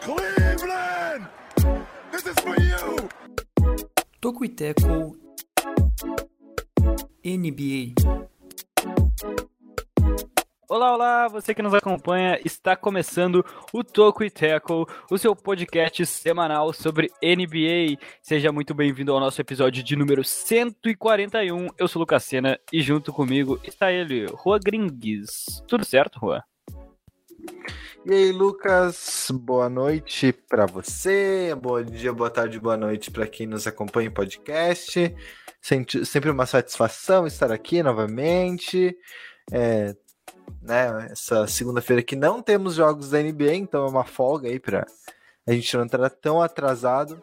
Cleveland! This is for you! Toco e NBA. Olá, olá, você que nos acompanha, está começando o Toco e Tackle, o seu podcast semanal sobre NBA. Seja muito bem-vindo ao nosso episódio de número 141. Eu sou o Lucas Sena e junto comigo está ele, Rua Gringues. Tudo certo, Rua? E aí, Lucas, boa noite para você, bom dia, boa tarde, boa noite para quem nos acompanha em podcast. Sempre uma satisfação estar aqui novamente. É, né, essa segunda-feira que não temos jogos da NBA, então é uma folga aí para a gente não entrar tão atrasado.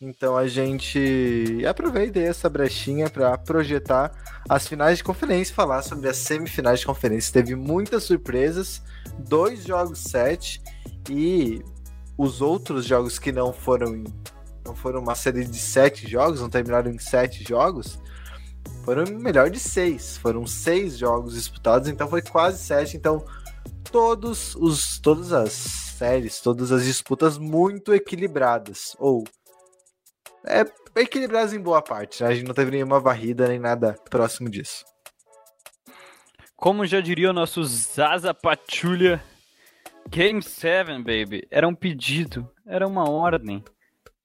Então a gente aproveita essa brechinha para projetar as finais de conferência, falar sobre as semifinais de conferência. Teve muitas surpresas, dois jogos sete e os outros jogos que não foram não foram uma série de sete jogos, não terminaram em sete jogos, foram melhor de seis. Foram seis jogos disputados, então foi quase sete. Então todos os todas as séries, todas as disputas muito equilibradas ou é, equilibradas em boa parte. Né? A gente não teve nenhuma varrida nem nada próximo disso. Como já diria o nosso Zaza Patrulha, Game 7, baby, era um pedido, era uma ordem.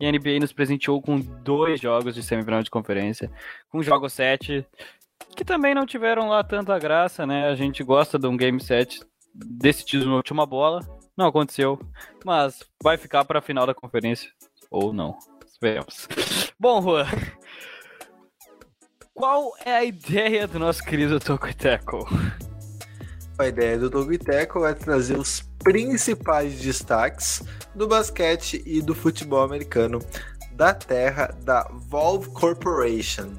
E a NBA nos presenteou com dois jogos de semifinal de conferência, com o jogo 7, que também não tiveram lá tanta graça, né? A gente gosta de um Game 7 decidido na última bola, não aconteceu, mas vai ficar para a final da conferência, ou não. Esperemos. Bom, Juan, qual é a ideia do nosso querido Tocoiteco? A ideia do Tocoiteco é trazer os principais destaques do basquete e do futebol americano da terra da Valve Corporation.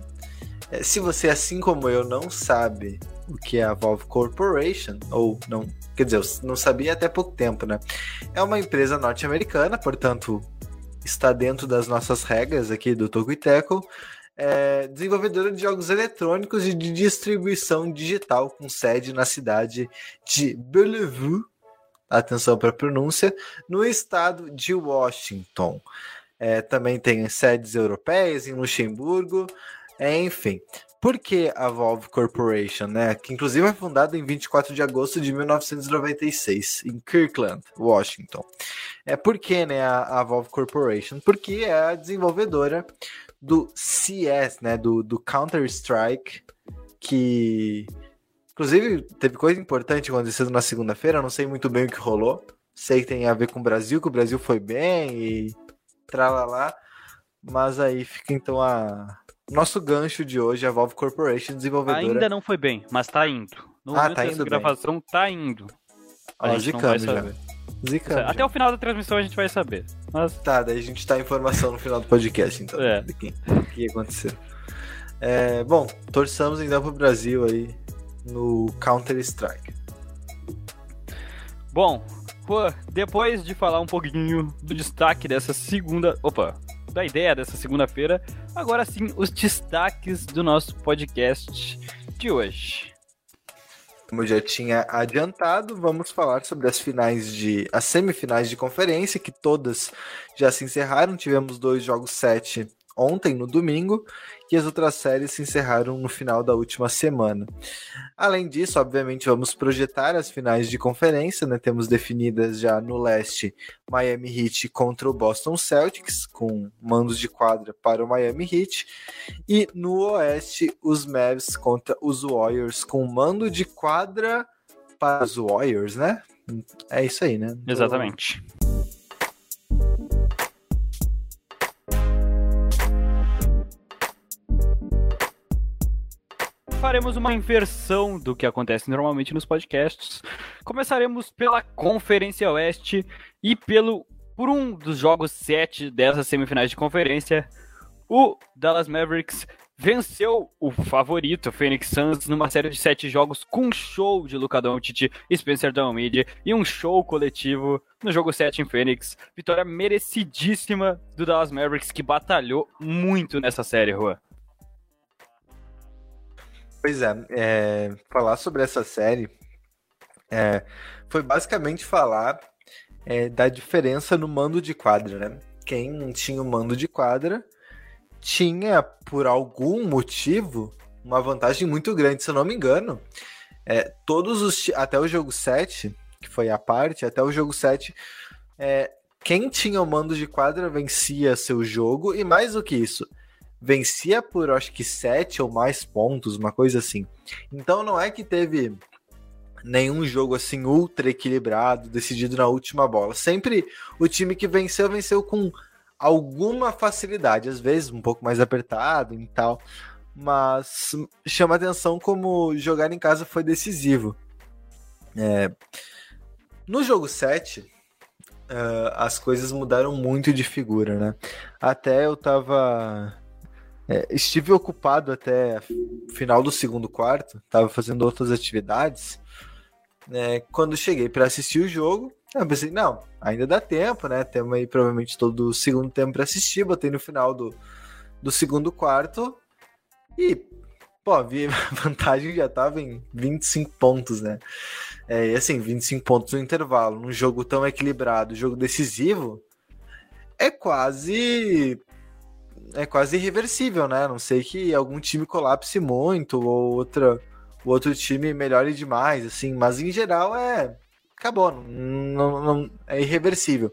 É, se você, assim como eu, não sabe o que é a Valve Corporation, ou não, quer dizer, eu não sabia até pouco tempo, né? É uma empresa norte-americana, portanto, está dentro das nossas regras aqui do Toco é, desenvolvedora de jogos eletrônicos e de distribuição digital com sede na cidade de Bellevue, atenção para a pronúncia, no estado de Washington. É, também tem sedes europeias em Luxemburgo, é, enfim. Por que a Valve Corporation, né? Que inclusive foi fundada em 24 de agosto de 1996, em Kirkland, Washington. É por que, né, a, a Valve Corporation? Porque é a desenvolvedora do CS, né, do, do Counter-Strike, que inclusive teve coisa importante acontecendo na segunda-feira, não sei muito bem o que rolou. Sei que tem a ver com o Brasil, que o Brasil foi bem e tralalá, mas aí fica então a nosso gancho de hoje, a Valve Corporation, desenvolvedora. Ainda não foi bem, mas tá indo. No ah, tá indo gravação bem. tá indo. A Ó, gente não vai saber. Até já. o final da transmissão a gente vai saber. Mas... Tá, daí a gente tá informação no final do podcast, então. É. Que, que aconteceu. É, bom, torçamos então pro Brasil aí no Counter-Strike. Bom, depois de falar um pouquinho do destaque dessa segunda. Opa! Da ideia dessa segunda-feira, agora sim os destaques do nosso podcast de hoje. Como eu já tinha adiantado, vamos falar sobre as finais de. as semifinais de conferência, que todas já se encerraram. Tivemos dois jogos sete ontem, no domingo, e as outras séries se encerraram no final da última semana. Além disso, obviamente, vamos projetar as finais de conferência, né? Temos definidas já no leste Miami Heat contra o Boston Celtics, com mandos de quadra para o Miami Heat, e no oeste os Mavs contra os Warriors, com mando de quadra para os Warriors, né? É isso aí, né? Exatamente. Faremos uma inversão do que acontece normalmente nos podcasts. Começaremos pela Conferência Oeste e pelo por um dos jogos 7 dessas semifinais de conferência, o Dallas Mavericks venceu o favorito, o Phoenix Suns, numa série de sete jogos com um show de Luka Doncic Spencer Dinwiddie e um show coletivo no jogo 7 em Phoenix. Vitória merecidíssima do Dallas Mavericks, que batalhou muito nessa série, Juan. Pois é, é, falar sobre essa série é, foi basicamente falar é, da diferença no mando de quadra, né? Quem tinha o mando de quadra tinha, por algum motivo, uma vantagem muito grande. Se eu não me engano, é, todos os. Até o jogo 7, que foi a parte, até o jogo 7, é, quem tinha o mando de quadra vencia seu jogo, e mais do que isso, vencia por acho que 7 ou mais pontos, uma coisa assim. Então não é que teve nenhum jogo assim ultra equilibrado, decidido na última bola. Sempre o time que venceu, venceu com alguma facilidade, às vezes um pouco mais apertado e tal, mas chama atenção como jogar em casa foi decisivo. É... No jogo 7, uh, as coisas mudaram muito de figura, né? Até eu tava. É, estive ocupado até final do segundo quarto, tava fazendo outras atividades. Né? Quando cheguei para assistir o jogo, eu pensei, não, ainda dá tempo, né? Temos aí provavelmente todo o segundo tempo para assistir. Botei no final do, do segundo quarto e, pô, vi a vantagem já tava em 25 pontos, né? É, e assim, 25 pontos no intervalo, num jogo tão equilibrado, jogo decisivo, é quase. É quase irreversível, né? A não sei que algum time colapse muito ou outra, o outro time melhore demais, assim, mas em geral é acabou, não, não, é irreversível.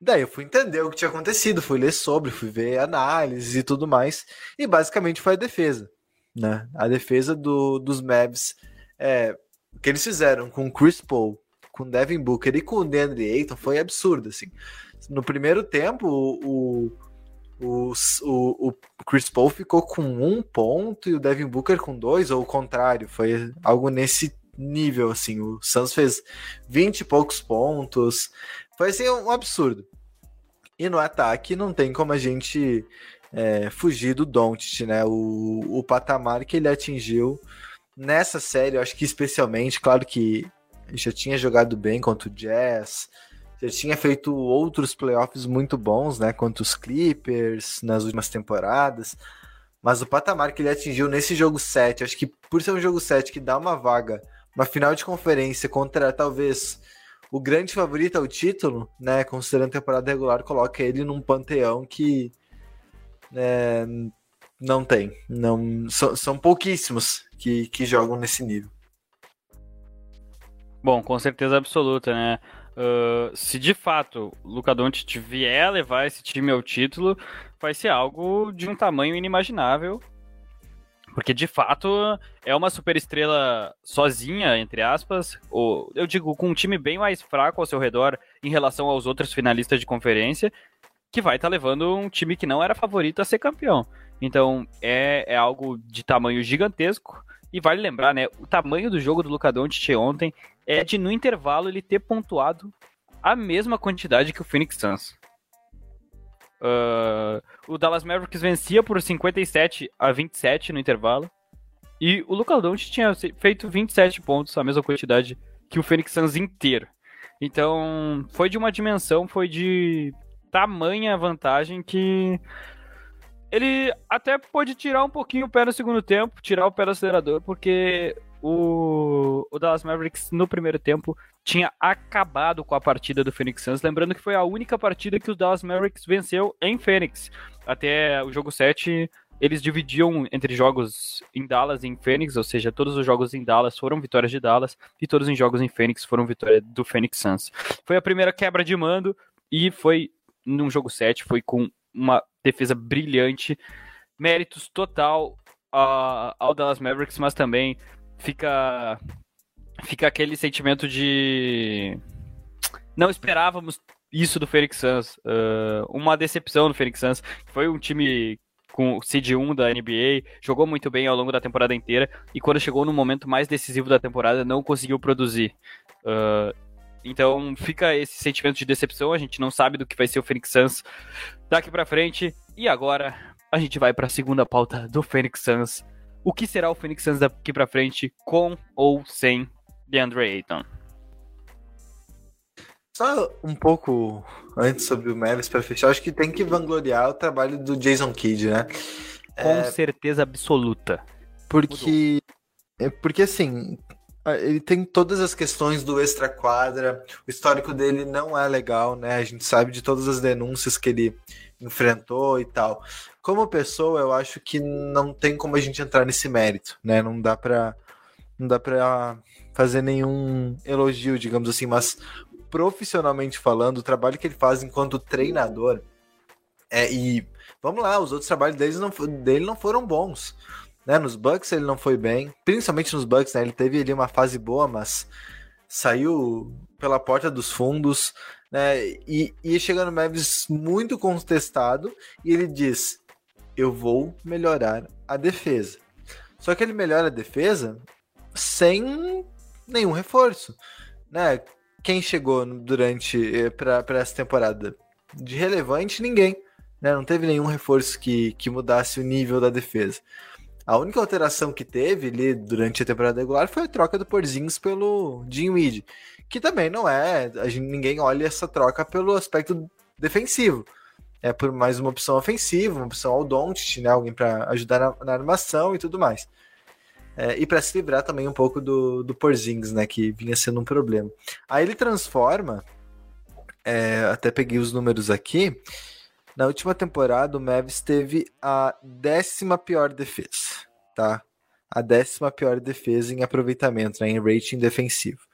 Daí eu fui entender o que tinha acontecido, fui ler sobre, fui ver análises e tudo mais, e basicamente foi a defesa, né? A defesa do, dos Mavs, é, o que eles fizeram com Chris Paul, com Devin Booker e com o DeAndre Ayton foi absurdo, assim. No primeiro tempo, o, o, o, o Chris Paul ficou com um ponto e o Devin Booker com dois, ou o contrário, foi algo nesse nível, assim. O Santos fez 20 e poucos pontos. Foi assim um absurdo. E no ataque não tem como a gente é, fugir do Doncic, né? O, o patamar que ele atingiu nessa série, eu acho que especialmente, claro que já tinha jogado bem contra o Jazz, já tinha feito outros playoffs muito bons, né? Contra os Clippers nas últimas temporadas. Mas o patamar que ele atingiu nesse jogo 7, acho que por ser um jogo 7 que dá uma vaga uma final de conferência contra talvez o grande favorito ao título, né? Considerando a temporada regular, coloca ele num panteão que né, não tem. Não, são, são pouquíssimos que, que jogam nesse nível. Bom, com certeza absoluta, né? Uh, se de fato o Luca Doncic vier levar esse time ao título, vai ser algo de um tamanho inimaginável porque de fato é uma superestrela sozinha, entre aspas, ou eu digo com um time bem mais fraco ao seu redor em relação aos outros finalistas de conferência, que vai estar tá levando um time que não era favorito a ser campeão. Então é, é algo de tamanho gigantesco. E vale lembrar, né? O tamanho do jogo do Luka Doncic ontem é de no intervalo ele ter pontuado a mesma quantidade que o Phoenix Suns. Uh, o Dallas Mavericks vencia por 57 a 27 no intervalo. E o Luka Doncic tinha feito 27 pontos, a mesma quantidade que o Phoenix Suns inteiro. Então, foi de uma dimensão, foi de tamanha vantagem que ele até pôde tirar um pouquinho o pé no segundo tempo, tirar o pé do acelerador, porque o, o Dallas Mavericks no primeiro tempo tinha acabado com a partida do Phoenix Suns, lembrando que foi a única partida que o Dallas Mavericks venceu em Phoenix. Até o jogo 7, eles dividiam entre jogos em Dallas e em Phoenix, ou seja, todos os jogos em Dallas foram vitórias de Dallas e todos os jogos em Phoenix foram vitórias do Phoenix Suns. Foi a primeira quebra de mando e foi num jogo 7, foi com uma defesa brilhante, méritos total uh, ao Dallas Mavericks, mas também fica fica aquele sentimento de não esperávamos isso do Phoenix Suns, uh, uma decepção do Phoenix Suns, foi um time com o seed 1 da NBA, jogou muito bem ao longo da temporada inteira e quando chegou no momento mais decisivo da temporada não conseguiu produzir. Uh, então fica esse sentimento de decepção, a gente não sabe do que vai ser o Phoenix Suns daqui para frente. E agora, a gente vai para a segunda pauta do Phoenix Suns. O que será o Phoenix Suns daqui para frente, com ou sem DeAndre Ayton? Só um pouco antes sobre o Mavis para fechar, acho que tem que vangloriar o trabalho do Jason Kidd, né? Com é... certeza absoluta. Porque, é porque assim, ele tem todas as questões do extra-quadra, o histórico dele não é legal, né? A gente sabe de todas as denúncias que ele enfrentou e tal. Como pessoa, eu acho que não tem como a gente entrar nesse mérito, né? Não dá pra, não dá pra fazer nenhum elogio, digamos assim, mas profissionalmente falando, o trabalho que ele faz enquanto treinador. É, e vamos lá, os outros trabalhos dele não, dele não foram bons. Né? Nos Bucks ele não foi bem, principalmente nos Bucks, né? Ele teve ali uma fase boa, mas saiu pela porta dos fundos, né? E ia chegando no Mavis muito contestado e ele diz: "Eu vou melhorar a defesa". Só que ele melhora a defesa sem nenhum reforço, né? quem chegou durante eh, para essa temporada? De relevante, ninguém. Né? Não teve nenhum reforço que, que mudasse o nível da defesa. A única alteração que teve ali durante a temporada regular foi a troca do Porzingis pelo Jim Weed, que também não é, a gente, ninguém olha essa troca pelo aspecto defensivo. É por mais uma opção ofensiva, uma opção ao Doncic, né, alguém para ajudar na, na armação e tudo mais. É, e para se livrar também um pouco do, do Porzingis, né? Que vinha sendo um problema. Aí ele transforma. É, até peguei os números aqui. Na última temporada, o Mavis teve a décima pior defesa, tá? A décima pior defesa em aproveitamento, né, em rating defensivo.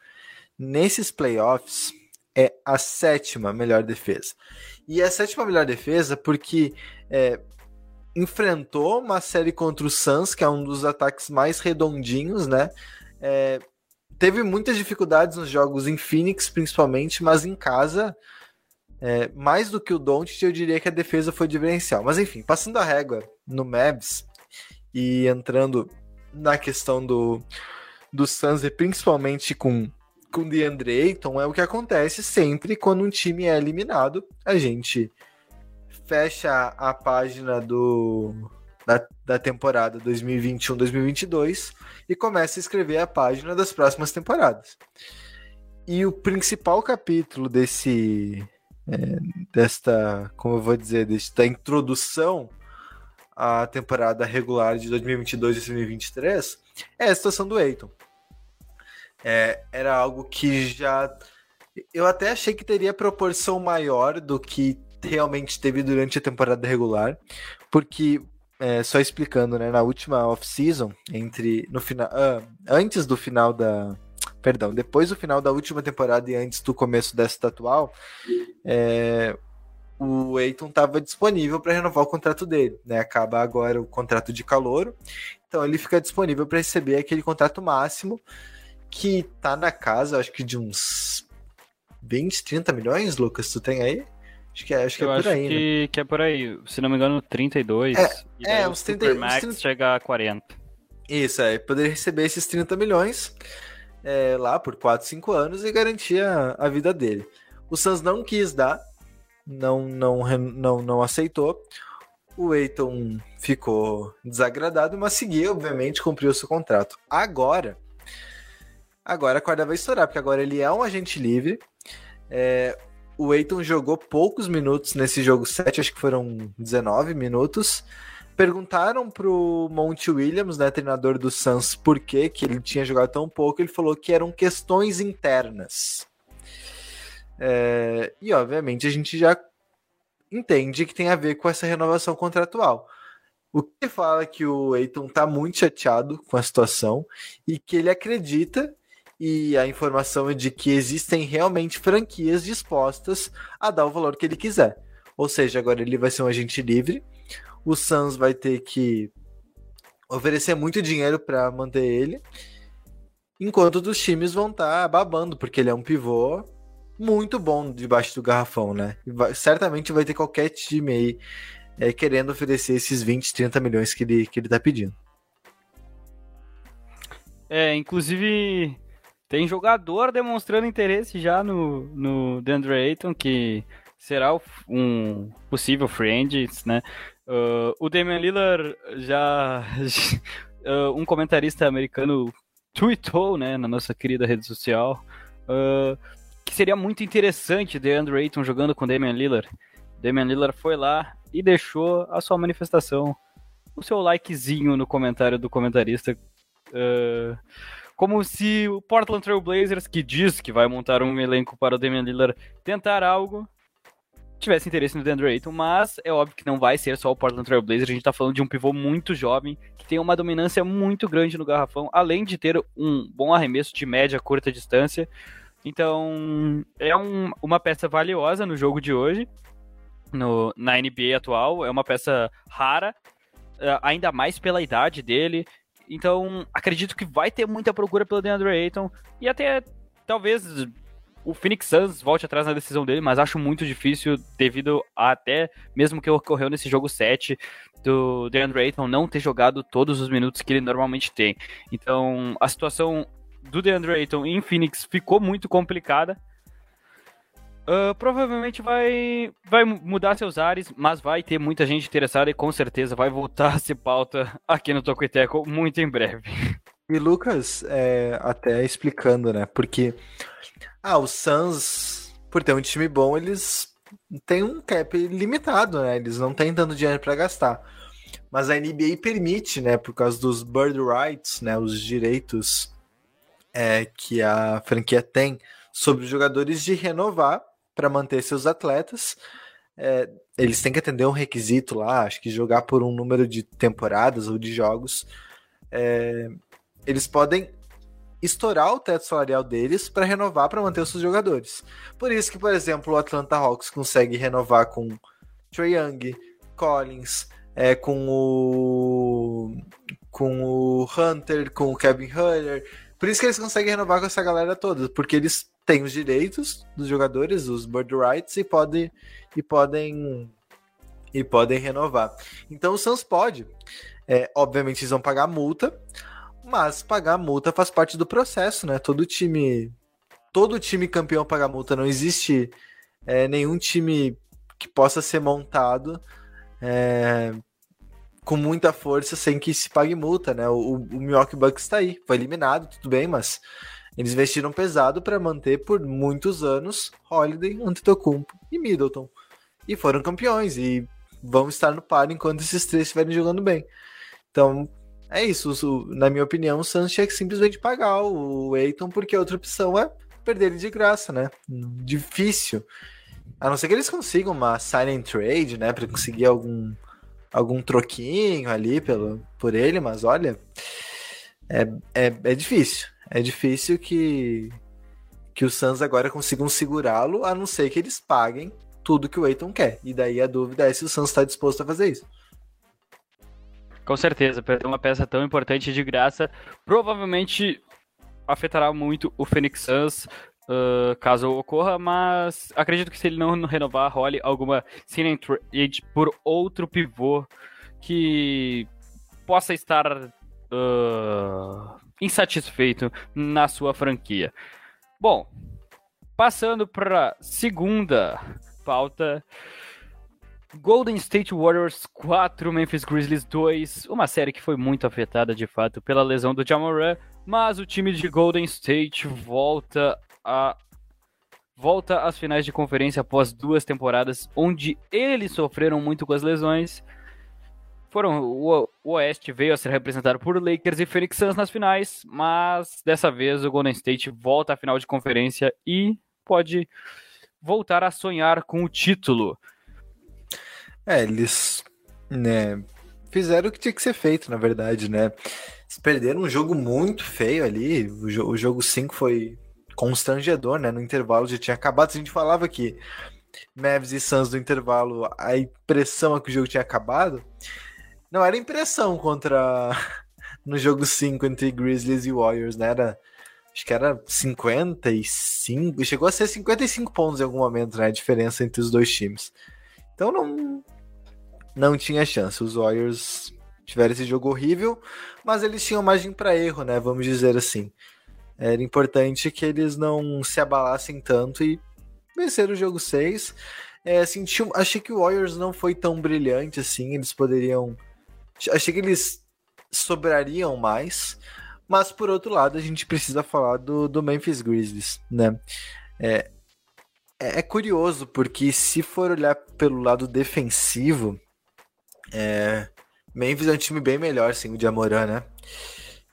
Nesses playoffs, é a sétima melhor defesa. E a sétima melhor defesa porque é, enfrentou uma série contra o Suns, que é um dos ataques mais redondinhos, né? É, teve muitas dificuldades nos jogos em Phoenix, principalmente, mas em casa, é, mais do que o Doncic, eu diria que a defesa foi diferencial. Mas enfim, passando a régua no Mavs e entrando na questão do, do Suns, e principalmente com com DeAndre Ayton, é o que acontece sempre quando um time é eliminado. A gente fecha a página do, da, da temporada 2021-2022 e começa a escrever a página das próximas temporadas. E o principal capítulo desse é, desta, como eu vou dizer, desta introdução à temporada regular de 2022 e 2023 é a situação do Eiton. É, era algo que já eu até achei que teria proporção maior do que realmente teve durante a temporada regular, porque é, só explicando, né, na última off-season, entre no final, uh, antes do final da, perdão, depois do final da última temporada e antes do começo desta atual, é, o Eiton estava disponível para renovar o contrato dele, né? Acaba agora o contrato de calouro, então ele fica disponível para receber aquele contrato máximo que tá na casa, acho que de uns 20, 30 milhões, Lucas, tu tem aí? Acho que é, acho que é por aí, que, né? que é por aí. Se não me engano, 32. É, e é uns 30, Supermax 30... chega a 40. Isso, é. Poderia receber esses 30 milhões é, lá por 4, 5 anos e garantir a, a vida dele. O Suns não quis dar, não, não, não, não aceitou. O Eiton ficou desagradado, mas seguiu, obviamente, cumpriu seu contrato. Agora, agora a corda vai estourar, porque agora ele é um agente livre. É, o Eiton jogou poucos minutos nesse jogo 7, acho que foram 19 minutos. Perguntaram pro Monte Williams, né, treinador do Suns, por que, que ele tinha jogado tão pouco. Ele falou que eram questões internas. É, e obviamente a gente já entende que tem a ver com essa renovação contratual. O que fala que o Eiton tá muito chateado com a situação e que ele acredita e a informação é de que existem realmente franquias dispostas a dar o valor que ele quiser. Ou seja, agora ele vai ser um agente livre. O Suns vai ter que oferecer muito dinheiro para manter ele, enquanto os times vão estar tá babando, porque ele é um pivô muito bom debaixo do garrafão, né? Vai, certamente vai ter qualquer time aí é, querendo oferecer esses 20, 30 milhões que ele, que ele tá pedindo. É, inclusive tem jogador demonstrando interesse já no, no DeAndre Ayton, que será um possível agent, né? Uh, o Damian Lillard já. uh, um comentarista americano tweetou, né, na nossa querida rede social, uh, que seria muito interessante DeAndre Ayton jogando com Damian Lillard. Damian Lillard foi lá e deixou a sua manifestação, o seu likezinho no comentário do comentarista. Uh, como se o Portland Trail Blazers, que diz que vai montar um elenco para o Damian Lillard tentar algo, tivesse interesse no DeAndre Ayton, mas é óbvio que não vai ser só o Portland Trail Blazers, a gente tá falando de um pivô muito jovem, que tem uma dominância muito grande no garrafão, além de ter um bom arremesso de média, curta distância, então é um, uma peça valiosa no jogo de hoje, no, na NBA atual, é uma peça rara, eh, ainda mais pela idade dele, então, acredito que vai ter muita procura pelo DeAndre Ayton e até talvez o Phoenix Suns volte atrás na decisão dele, mas acho muito difícil devido a até mesmo que ocorreu nesse jogo 7 do DeAndre Ayton não ter jogado todos os minutos que ele normalmente tem. Então, a situação do DeAndre Ayton em Phoenix ficou muito complicada. Uh, provavelmente vai, vai mudar seus ares, mas vai ter muita gente interessada e com certeza vai voltar a ser pauta aqui no Tocoiteco muito em breve. E Lucas, é, até explicando, né? Porque ah, os Suns, por ter um time bom, eles têm um cap limitado, né? Eles não têm tanto dinheiro para gastar. Mas a NBA permite, né? Por causa dos bird rights, né? Os direitos é, que a franquia tem sobre os jogadores de renovar para manter seus atletas. É, eles têm que atender um requisito lá, acho que jogar por um número de temporadas ou de jogos. É, eles podem estourar o teto salarial deles para renovar para manter os seus jogadores. Por isso que, por exemplo, o Atlanta Hawks consegue renovar com Trae Young, Collins, é, com o com o Hunter, com o Kevin Hunter. Por isso que eles conseguem renovar com essa galera toda, porque eles têm os direitos dos jogadores, os bird rights, e podem e podem e podem renovar. Então o Suns pode. É, obviamente eles vão pagar multa, mas pagar multa faz parte do processo, né? Todo time todo time campeão paga multa. Não existe é, nenhum time que possa ser montado é, com muita força sem que se pague multa, né? O, o Milwaukee Bucks está aí, foi eliminado, tudo bem, mas eles investiram pesado para manter por muitos anos Holiday, Antetokounmpo e Middleton. E foram campeões e vão estar no par enquanto esses três estiverem jogando bem. Então, é isso. Na minha opinião, o Suns tinha que simplesmente pagar o Eiton, porque a outra opção é perder ele de graça, né? Difícil. A não ser que eles consigam uma and trade, né? Para conseguir algum, algum troquinho ali pelo, por ele, mas olha, é, é, é difícil é difícil que, que os Suns agora consigam segurá-lo, a não ser que eles paguem tudo que o Aiton quer. E daí a dúvida é se o Suns está disposto a fazer isso. Com certeza, perder uma peça tão importante de graça provavelmente afetará muito o Phoenix Suns, uh, caso ocorra, mas acredito que se ele não renovar, role alguma signing trade por outro pivô que possa estar uh, insatisfeito na sua franquia. Bom, passando para segunda pauta. Golden State Warriors 4, Memphis Grizzlies 2, uma série que foi muito afetada de fato pela lesão do Jamoran, mas o time de Golden State volta a volta às finais de conferência após duas temporadas onde eles sofreram muito com as lesões foram o, o Oeste veio a ser representado por Lakers e Phoenix Suns nas finais, mas dessa vez o Golden State volta à final de conferência e pode voltar a sonhar com o título. É, eles né, fizeram o que tinha que ser feito, na verdade, né? Eles perderam um jogo muito feio ali. O, jo o jogo 5 foi constrangedor, né? No intervalo já tinha acabado. A gente falava que Mavs e Suns no intervalo, a impressão é que o jogo tinha acabado. Não, era impressão contra. no jogo 5 entre Grizzlies e Warriors, né? Era. Acho que era 55. Chegou a ser 55 pontos em algum momento, né? A diferença entre os dois times. Então não. Não tinha chance. Os Warriors tiveram esse jogo horrível, mas eles tinham margem para erro, né? Vamos dizer assim. Era importante que eles não se abalassem tanto e vencer o jogo 6. É, tinha, achei que o Warriors não foi tão brilhante assim. Eles poderiam. Achei que eles sobrariam mais. Mas por outro lado, a gente precisa falar do, do Memphis Grizzlies, né? É, é, é curioso, porque se for olhar pelo lado defensivo, é, Memphis é um time bem melhor, sim, o de Amoran, né?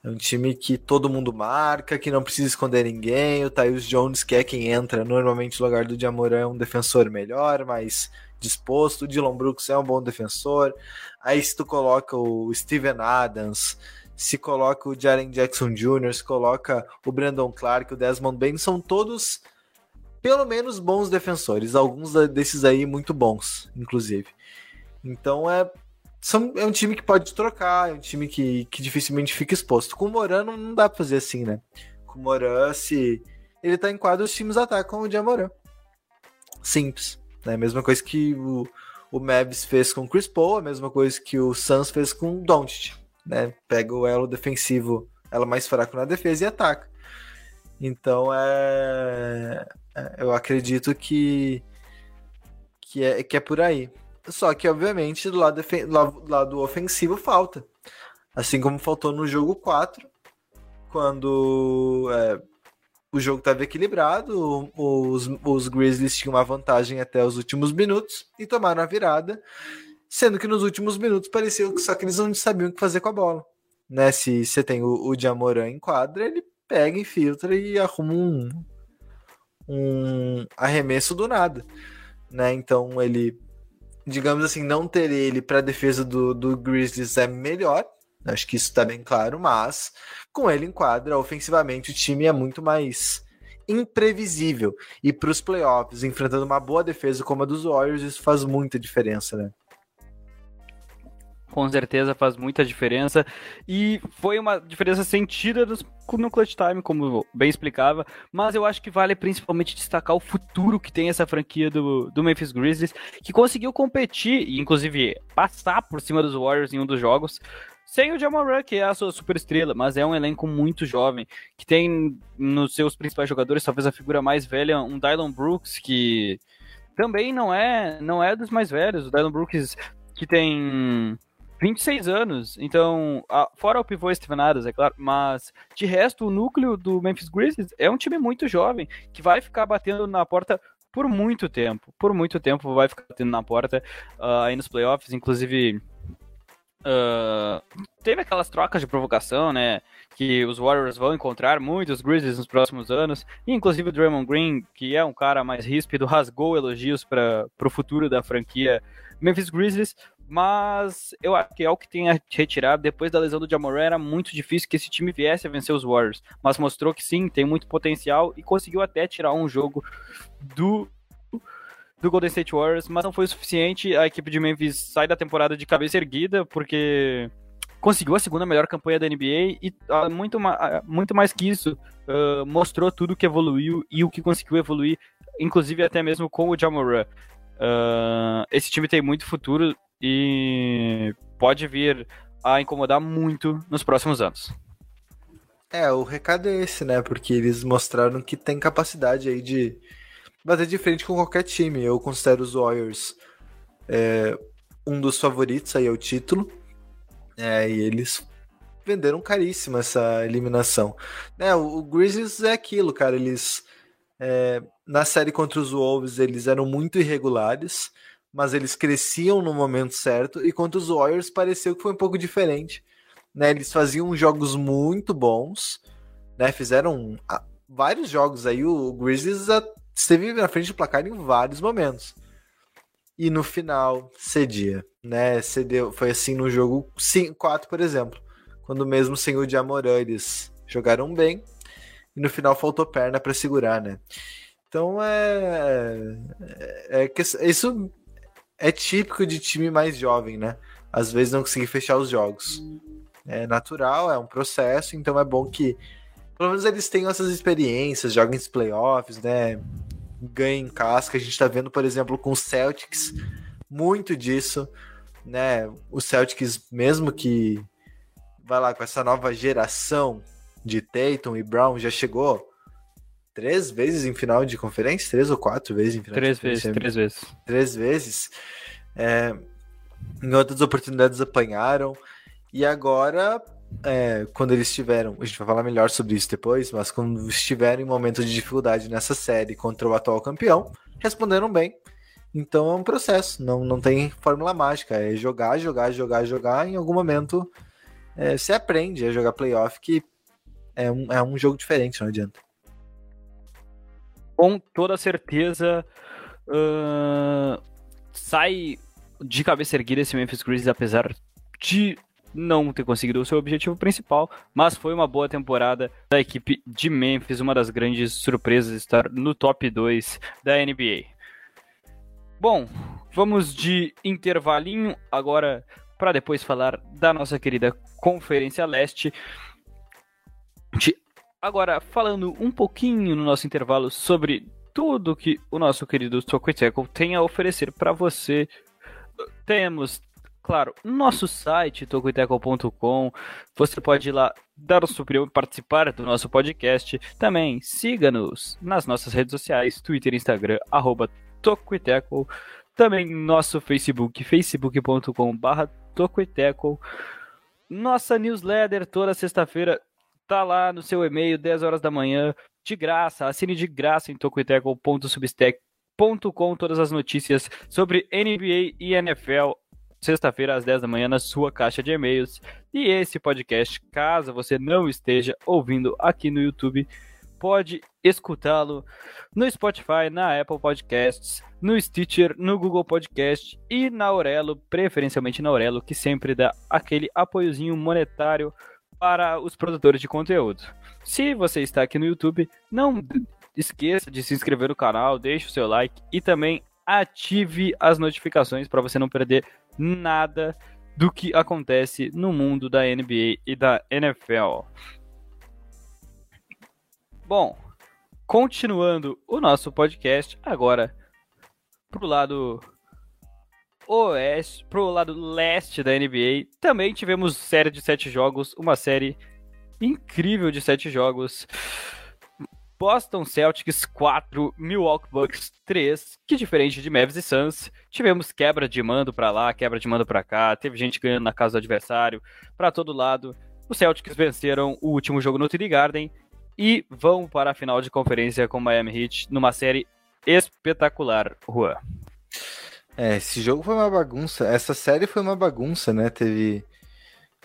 É um time que todo mundo marca, que não precisa esconder ninguém. O Tyus Jones, que é quem entra normalmente no lugar do Jamoran, é um defensor melhor, mais disposto. O Dylan Brooks é um bom defensor. Aí se tu coloca o Steven Adams, se coloca o Jaren Jackson Jr., se coloca o Brandon Clark, o Desmond Bain, são todos pelo menos bons defensores. Alguns desses aí muito bons, inclusive. Então é são, é um time que pode trocar, é um time que, que dificilmente fica exposto. Com o Moran não, dá pra fazer assim, né? Com o Moran, se ele tá em quadro, os times atacam o Jamoran. Simples. Né? Mesma coisa que o, o Mavs fez com o Chris Paul, a mesma coisa que o Suns fez com o Doncic. Né? Pega o elo defensivo, ela mais fraco na defesa e ataca. Então é, é eu acredito que que é, que é por aí. Só que, obviamente, do lado, do lado ofensivo falta. Assim como faltou no jogo 4, quando é, o jogo estava equilibrado, os, os Grizzlies tinham uma vantagem até os últimos minutos e tomaram a virada, sendo que nos últimos minutos parecia só que eles não sabiam o que fazer com a bola. Né? Se você tem o, o Jamoran em quadra, ele pega, infiltra e arruma um, um arremesso do nada. Né? Então ele digamos assim, não ter ele para defesa do, do Grizzlies é melhor. Acho que isso está bem claro, mas com ele em quadra, ofensivamente, o time é muito mais imprevisível. E para os playoffs, enfrentando uma boa defesa como a dos Warriors, isso faz muita diferença, né? com certeza faz muita diferença. E foi uma diferença sentida no clutch time, como bem explicava. Mas eu acho que vale principalmente destacar o futuro que tem essa franquia do, do Memphis Grizzlies, que conseguiu competir e, inclusive, passar por cima dos Warriors em um dos jogos. Sem o Jamoran, que é a sua super estrela, mas é um elenco muito jovem, que tem nos seus principais jogadores, talvez a figura mais velha, um Dylan Brooks, que também não é não é dos mais velhos. O Dylan Brooks, que tem 26 anos, então, a, fora o pivô Steven Adams, é claro, mas de resto, o núcleo do Memphis Grizzlies é um time muito jovem, que vai ficar batendo na porta por muito tempo, por muito tempo vai ficar batendo na porta uh, aí nos playoffs, inclusive uh, teve aquelas trocas de provocação, né, que os Warriors vão encontrar muitos Grizzlies nos próximos anos, e inclusive o Draymond Green, que é um cara mais ríspido, rasgou elogios para o futuro da franquia Memphis Grizzlies, mas eu acho que é o que tem a retirar. Depois da lesão do Jamoran, era muito difícil que esse time viesse a vencer os Warriors. Mas mostrou que sim, tem muito potencial e conseguiu até tirar um jogo do do Golden State Warriors, mas não foi o suficiente. A equipe de Memphis sai da temporada de cabeça erguida, porque conseguiu a segunda melhor campanha da NBA e uh, muito, uh, muito mais que isso, uh, mostrou tudo que evoluiu e o que conseguiu evoluir, inclusive até mesmo com o Jamoran. esse time tem muito futuro, e pode vir a incomodar muito nos próximos anos. É, o recado é esse, né? Porque eles mostraram que tem capacidade aí de bater de frente com qualquer time. Eu considero os Warriors é, um dos favoritos aí ao título. É, e eles venderam caríssimo essa eliminação. É, o, o Grizzlies é aquilo, cara. Eles é, na série contra os Wolves eles eram muito irregulares mas eles cresciam no momento certo, e contra os Warriors pareceu que foi um pouco diferente. Né? Eles faziam jogos muito bons, né? fizeram ah, vários jogos aí, o Grizzlies esteve na frente do placar em vários momentos. E no final cedia, né? Cedeu, foi assim no jogo 4, por exemplo, quando mesmo sem o Jamoran eles jogaram bem e no final faltou perna para segurar, né? Então é, é, é isso é típico de time mais jovem, né? Às vezes não conseguir fechar os jogos. É natural, é um processo, então é bom que pelo menos eles tenham essas experiências, joguem os playoffs, né? Ganhem casca. A gente tá vendo, por exemplo, com o Celtics, muito disso, né? O Celtics, mesmo que vai lá com essa nova geração de Tatum e Brown, já chegou três vezes em final de conferência? Três ou quatro vezes em final Três de vezes, três vezes. três vezes. É, em outras oportunidades apanharam. E agora, é, quando eles tiveram, a gente vai falar melhor sobre isso depois, mas quando estiveram em momentos de dificuldade nessa série contra o atual campeão, responderam bem. Então é um processo, não, não tem fórmula mágica, é jogar, jogar, jogar, jogar. Em algum momento é, você aprende a jogar playoff, que é um, é um jogo diferente, não adianta. Com toda certeza, ahn, sai de cabeça erguida esse Memphis Grizzlies, apesar de não ter conseguido o seu objetivo principal, mas foi uma boa temporada da equipe de Memphis, uma das grandes surpresas estar no top 2 da NBA. Bom, vamos de intervalinho agora para depois falar da nossa querida Conferência Leste. Agora, falando um pouquinho no nosso intervalo sobre tudo que o nosso querido Tocoiteco tem a oferecer para você. Temos, claro, nosso site, tocoiteco.com. Você pode ir lá dar o seu opinião e participar do nosso podcast. Também siga-nos nas nossas redes sociais, Twitter Instagram, arroba Tocoiteco. Também nosso Facebook, facebook.com.br Tocoiteco. Nossa newsletter toda sexta-feira tá lá no seu e-mail, 10 horas da manhã, de graça. Assine de graça em tocoiteco.substack.com todas as notícias sobre NBA e NFL. Sexta-feira às 10 da manhã na sua caixa de e-mails. E esse podcast, caso você não esteja ouvindo aqui no YouTube, pode escutá-lo no Spotify, na Apple Podcasts, no Stitcher, no Google Podcast e na Aurelo, preferencialmente na Aurelo, que sempre dá aquele apoiozinho monetário para os produtores de conteúdo. Se você está aqui no YouTube, não esqueça de se inscrever no canal, deixe o seu like e também ative as notificações para você não perder nada do que acontece no mundo da NBA e da NFL. Bom, continuando o nosso podcast, agora pro lado oeste, pro lado leste da NBA, também tivemos série de sete jogos, uma série incrível de sete jogos. Boston Celtics 4, Milwaukee Bucks 3, que diferente de Mavs e Suns, tivemos quebra de mando pra lá, quebra de mando pra cá, teve gente ganhando na casa do adversário, pra todo lado. Os Celtics venceram o último jogo no TD Garden e vão para a final de conferência com o Miami Heat numa série espetacular, Juan. É, esse jogo foi uma bagunça. Essa série foi uma bagunça, né? Teve.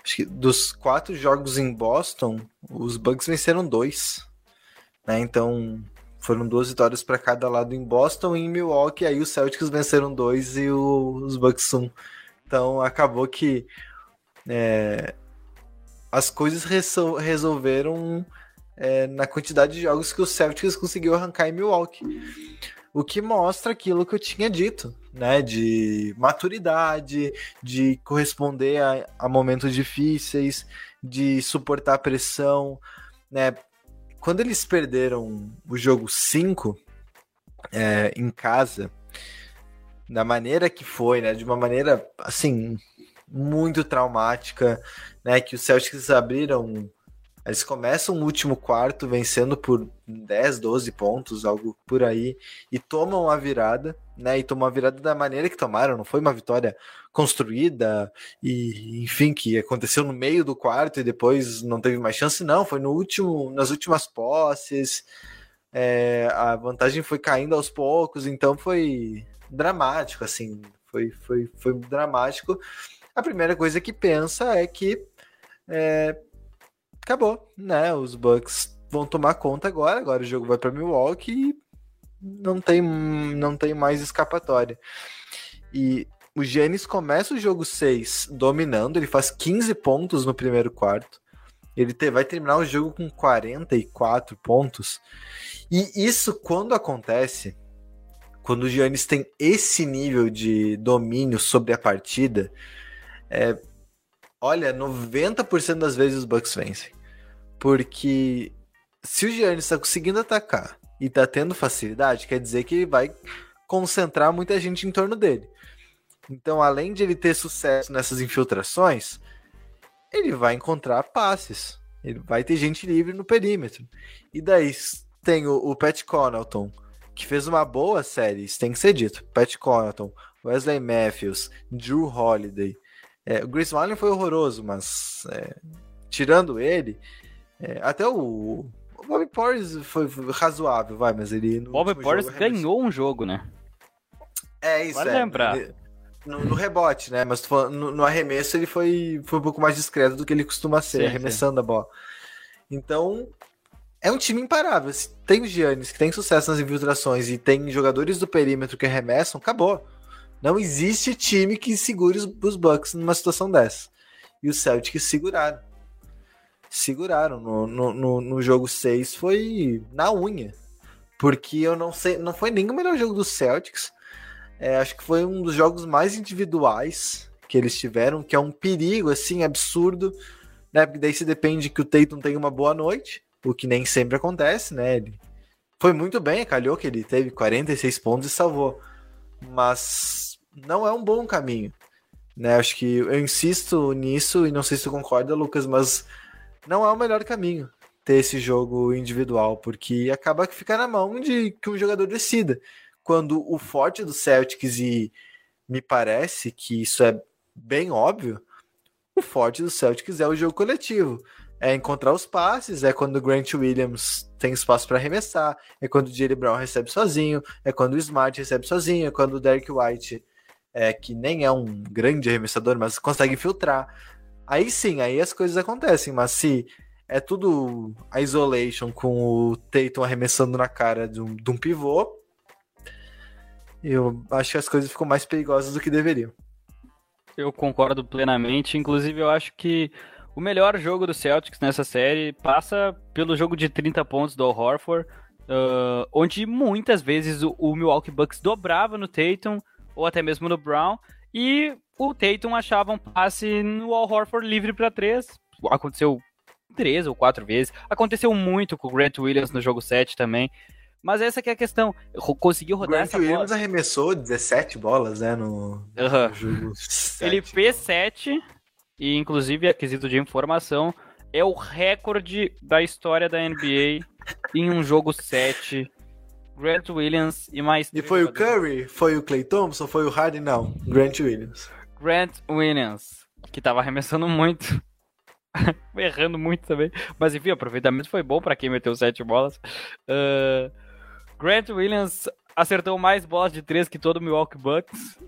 Acho que dos quatro jogos em Boston, os Bucks venceram dois. Né? Então foram duas vitórias para cada lado em Boston e em Milwaukee. Aí os Celtics venceram dois e os Bucks um. Então acabou que é, as coisas resol- resolveram é, na quantidade de jogos que o Celtics conseguiu arrancar em Milwaukee. O que mostra aquilo que eu tinha dito, né? De maturidade, de corresponder a, a momentos difíceis, de suportar pressão, né? Quando eles perderam o jogo 5 é, em casa, da maneira que foi, né? De uma maneira, assim, muito traumática, né? Que os Celtics abriram eles começam o último quarto vencendo por 10, 12 pontos, algo por aí, e tomam a virada, né? E tomam a virada da maneira que tomaram, não foi uma vitória construída e, enfim, que aconteceu no meio do quarto e depois não teve mais chance, não. Foi no último, nas últimas posses, é, a vantagem foi caindo aos poucos, então foi dramático, assim, foi, foi, foi dramático. A primeira coisa que pensa é que é, acabou, né? Os Bucks vão tomar conta agora. Agora o jogo vai para Milwaukee não tem, não tem mais escapatória. E o Giannis começa o jogo 6 dominando, ele faz 15 pontos no primeiro quarto. Ele te, vai terminar o jogo com 44 pontos. E isso quando acontece, quando o Giannis tem esse nível de domínio sobre a partida, é, olha, 90% das vezes os Bucks vencem. Porque se o Giannis está conseguindo atacar e está tendo facilidade, quer dizer que ele vai concentrar muita gente em torno dele. Então, além de ele ter sucesso nessas infiltrações, ele vai encontrar passes. Ele vai ter gente livre no perímetro. E daí, tem o, o Pat Connaughton, que fez uma boa série, isso tem que ser dito. Pat Connaughton, Wesley Matthews, Drew Holiday. É, o Grace Allen foi horroroso, mas é, tirando ele, é, até o, o Bobby Porres foi, razoável, vai, mas ele. Último Porres ganhou um jogo, né? É isso, Vale é. lembrar. No, no rebote, né? Mas no, no arremesso ele foi, foi um pouco mais discreto do que ele costuma ser, Sim, arremessando a bola. Então, é um time imparável. Se tem o Giannis que tem sucesso nas infiltrações e tem jogadores do perímetro que arremessam, acabou. Não existe time que segure os, os Bucks numa situação dessa. E os Celtics seguraram. Seguraram. No, no, no, no jogo 6 foi na unha. Porque eu não sei, não foi nem o melhor jogo dos Celtics. É, acho que foi um dos jogos mais individuais que eles tiveram, que é um perigo, assim, absurdo, né? Porque daí se depende que o Tatum tenha uma boa noite, o que nem sempre acontece, né? Ele foi muito bem, calhou que ele teve 46 pontos e salvou. Mas não é um bom caminho, né? Acho que eu insisto nisso e não sei se tu concorda, Lucas, mas não é o melhor caminho ter esse jogo individual, porque acaba que fica na mão de que um jogador decida quando o forte do Celtics, e me parece que isso é bem óbvio, o forte do Celtics é o jogo coletivo. É encontrar os passes, é quando o Grant Williams tem espaço para arremessar, é quando o Jerry Brown recebe sozinho, é quando o Smart recebe sozinho, é quando o Derek White, é, que nem é um grande arremessador, mas consegue filtrar. Aí sim, aí as coisas acontecem, mas se é tudo a isolation com o Tatum arremessando na cara de um, de um pivô, eu acho que as coisas ficam mais perigosas do que deveriam. Eu concordo plenamente. Inclusive, eu acho que o melhor jogo do Celtics nessa série passa pelo jogo de 30 pontos do Al Horford, uh, onde muitas vezes o, o Milwaukee Bucks dobrava no Tatum ou até mesmo no Brown e o Tatum achava um passe no Al Horford livre para três. Aconteceu três ou quatro vezes. Aconteceu muito com o Grant Williams no jogo 7 também. Mas essa que é a questão. Conseguiu rodar Grant essa bola. Williams arremessou 17 bolas, né, no, Aham. no jogo Ele 7. fez 7 e inclusive aquisito de informação é o recorde da história da NBA em um jogo 7. Grant Williams e mais E três foi o. Curry? Foi o Clay Thompson? Foi o Harden? Não. Grant Williams. Grant Williams, que tava arremessando muito. Errando muito também. Mas enfim, o aproveitamento foi bom pra quem meteu 7 bolas. Ah, Grant Williams acertou mais bolas de 3 que todo o Milwaukee Bucks.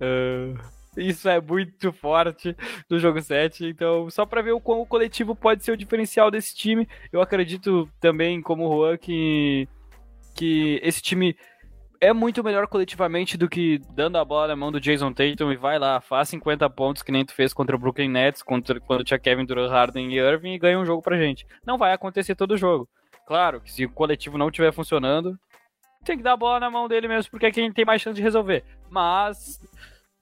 Ah, isso é muito forte no jogo 7. Então, só pra ver o como o coletivo pode ser o diferencial desse time. Eu acredito também, como o Juan, que, que esse time é muito melhor coletivamente do que dando a bola na mão do Jason Tatum e vai lá, faz 50 pontos que nem tu fez contra o Brooklyn Nets, contra, quando tinha Kevin Durant, Harden e Irving e ganha um jogo pra gente. Não vai acontecer todo jogo. Claro que se o coletivo não estiver funcionando, tem que dar a bola na mão dele mesmo, porque é quem tem mais chance de resolver. Mas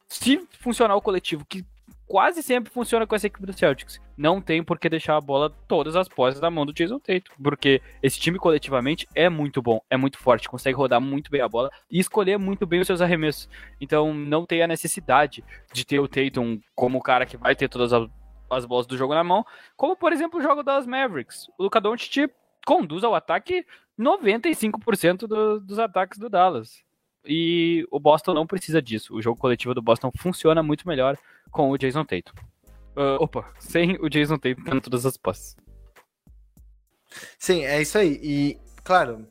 se funcionar o coletivo, que quase sempre funciona com essa equipe do Celtics, não tem por que deixar a bola todas as posses na mão do Jason Tatum, porque esse time coletivamente é muito bom, é muito forte, consegue rodar muito bem a bola e escolher muito bem os seus arremessos. Então não tem a necessidade de ter o Tatum como o cara que vai ter todas as, as bolas do jogo na mão, como por exemplo o jogo das Mavericks. O Luka Doncic conduz ao ataque 95% do, dos ataques do Dallas. E o Boston não precisa disso. O jogo coletivo do Boston funciona muito melhor com o Jason Tatum. Ah, opa, sem o Jason Tatum tendo todas as posses. Sim, é isso aí. E, claro,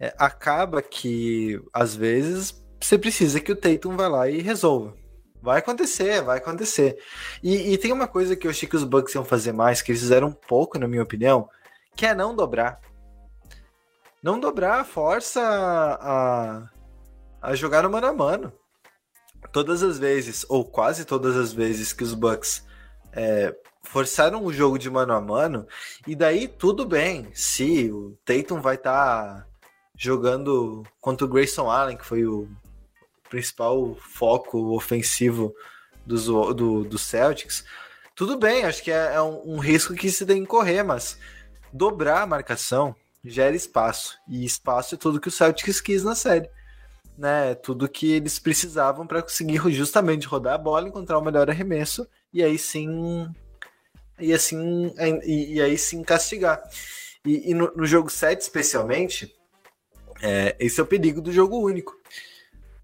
é, acaba que, às vezes, você precisa que o Tatum vá lá e resolva. Vai acontecer, vai acontecer. E, e tem uma coisa que eu achei que os Bucks iam fazer mais, que eles fizeram um pouco, na minha opinião, que é não dobrar. Não dobrar força a, a jogar no mano a mano. Todas as vezes, ou quase todas as vezes que os Bucks é, forçaram o jogo de mano a mano, e daí tudo bem, se o Tatum vai estar jogando contra o Grayson Allen, que foi o principal foco ofensivo dos, do, do Celtics, tudo bem, acho que é, é um, um risco que se tem que correr, mas dobrar a marcação gera espaço, e espaço é tudo que o Celtics quis na série. Né, tudo que eles precisavam para conseguir justamente rodar a bola, encontrar o melhor arremesso e aí sim e assim e, e aí sim castigar. E, e no, no, jogo 7, especialmente, é, esse é o perigo do jogo único.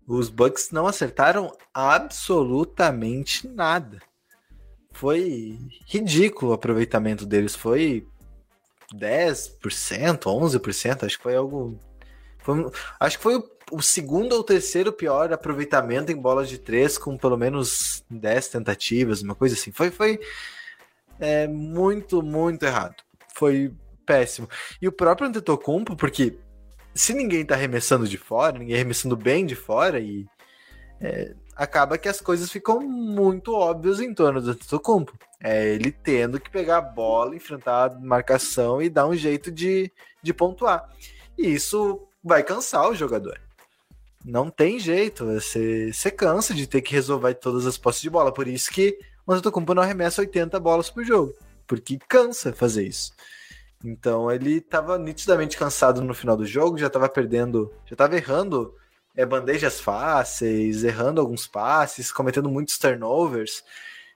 Os Bucks não acertaram absolutamente nada. Foi ridículo o aproveitamento deles. Foi 10%, 11%, acho que foi algo. Foi, acho que foi o, o, segundo ou terceiro pior aproveitamento em bolas de três, com pelo menos 10 tentativas, uma coisa assim. Foi, foi é, muito, muito errado. Foi péssimo. E o próprio Antetokounmpo, porque se ninguém tá arremessando de fora, ninguém arremessando bem de fora, e é, acaba que as coisas ficam muito óbvias em torno do Antetokounmpo. É ele tendo que pegar a bola, enfrentar a marcação e dar um jeito de, de pontuar. E isso vai cansar o jogador. Não tem jeito, você, você cansa de ter que resolver todas as posses de bola. Por isso que o Antetokounmpo não arremessa 80 bolas por jogo, porque cansa fazer isso. Então ele estava nitidamente cansado no final do jogo, já estava perdendo, já estava errando é, bandejas fáceis, errando alguns passes, cometendo muitos turnovers.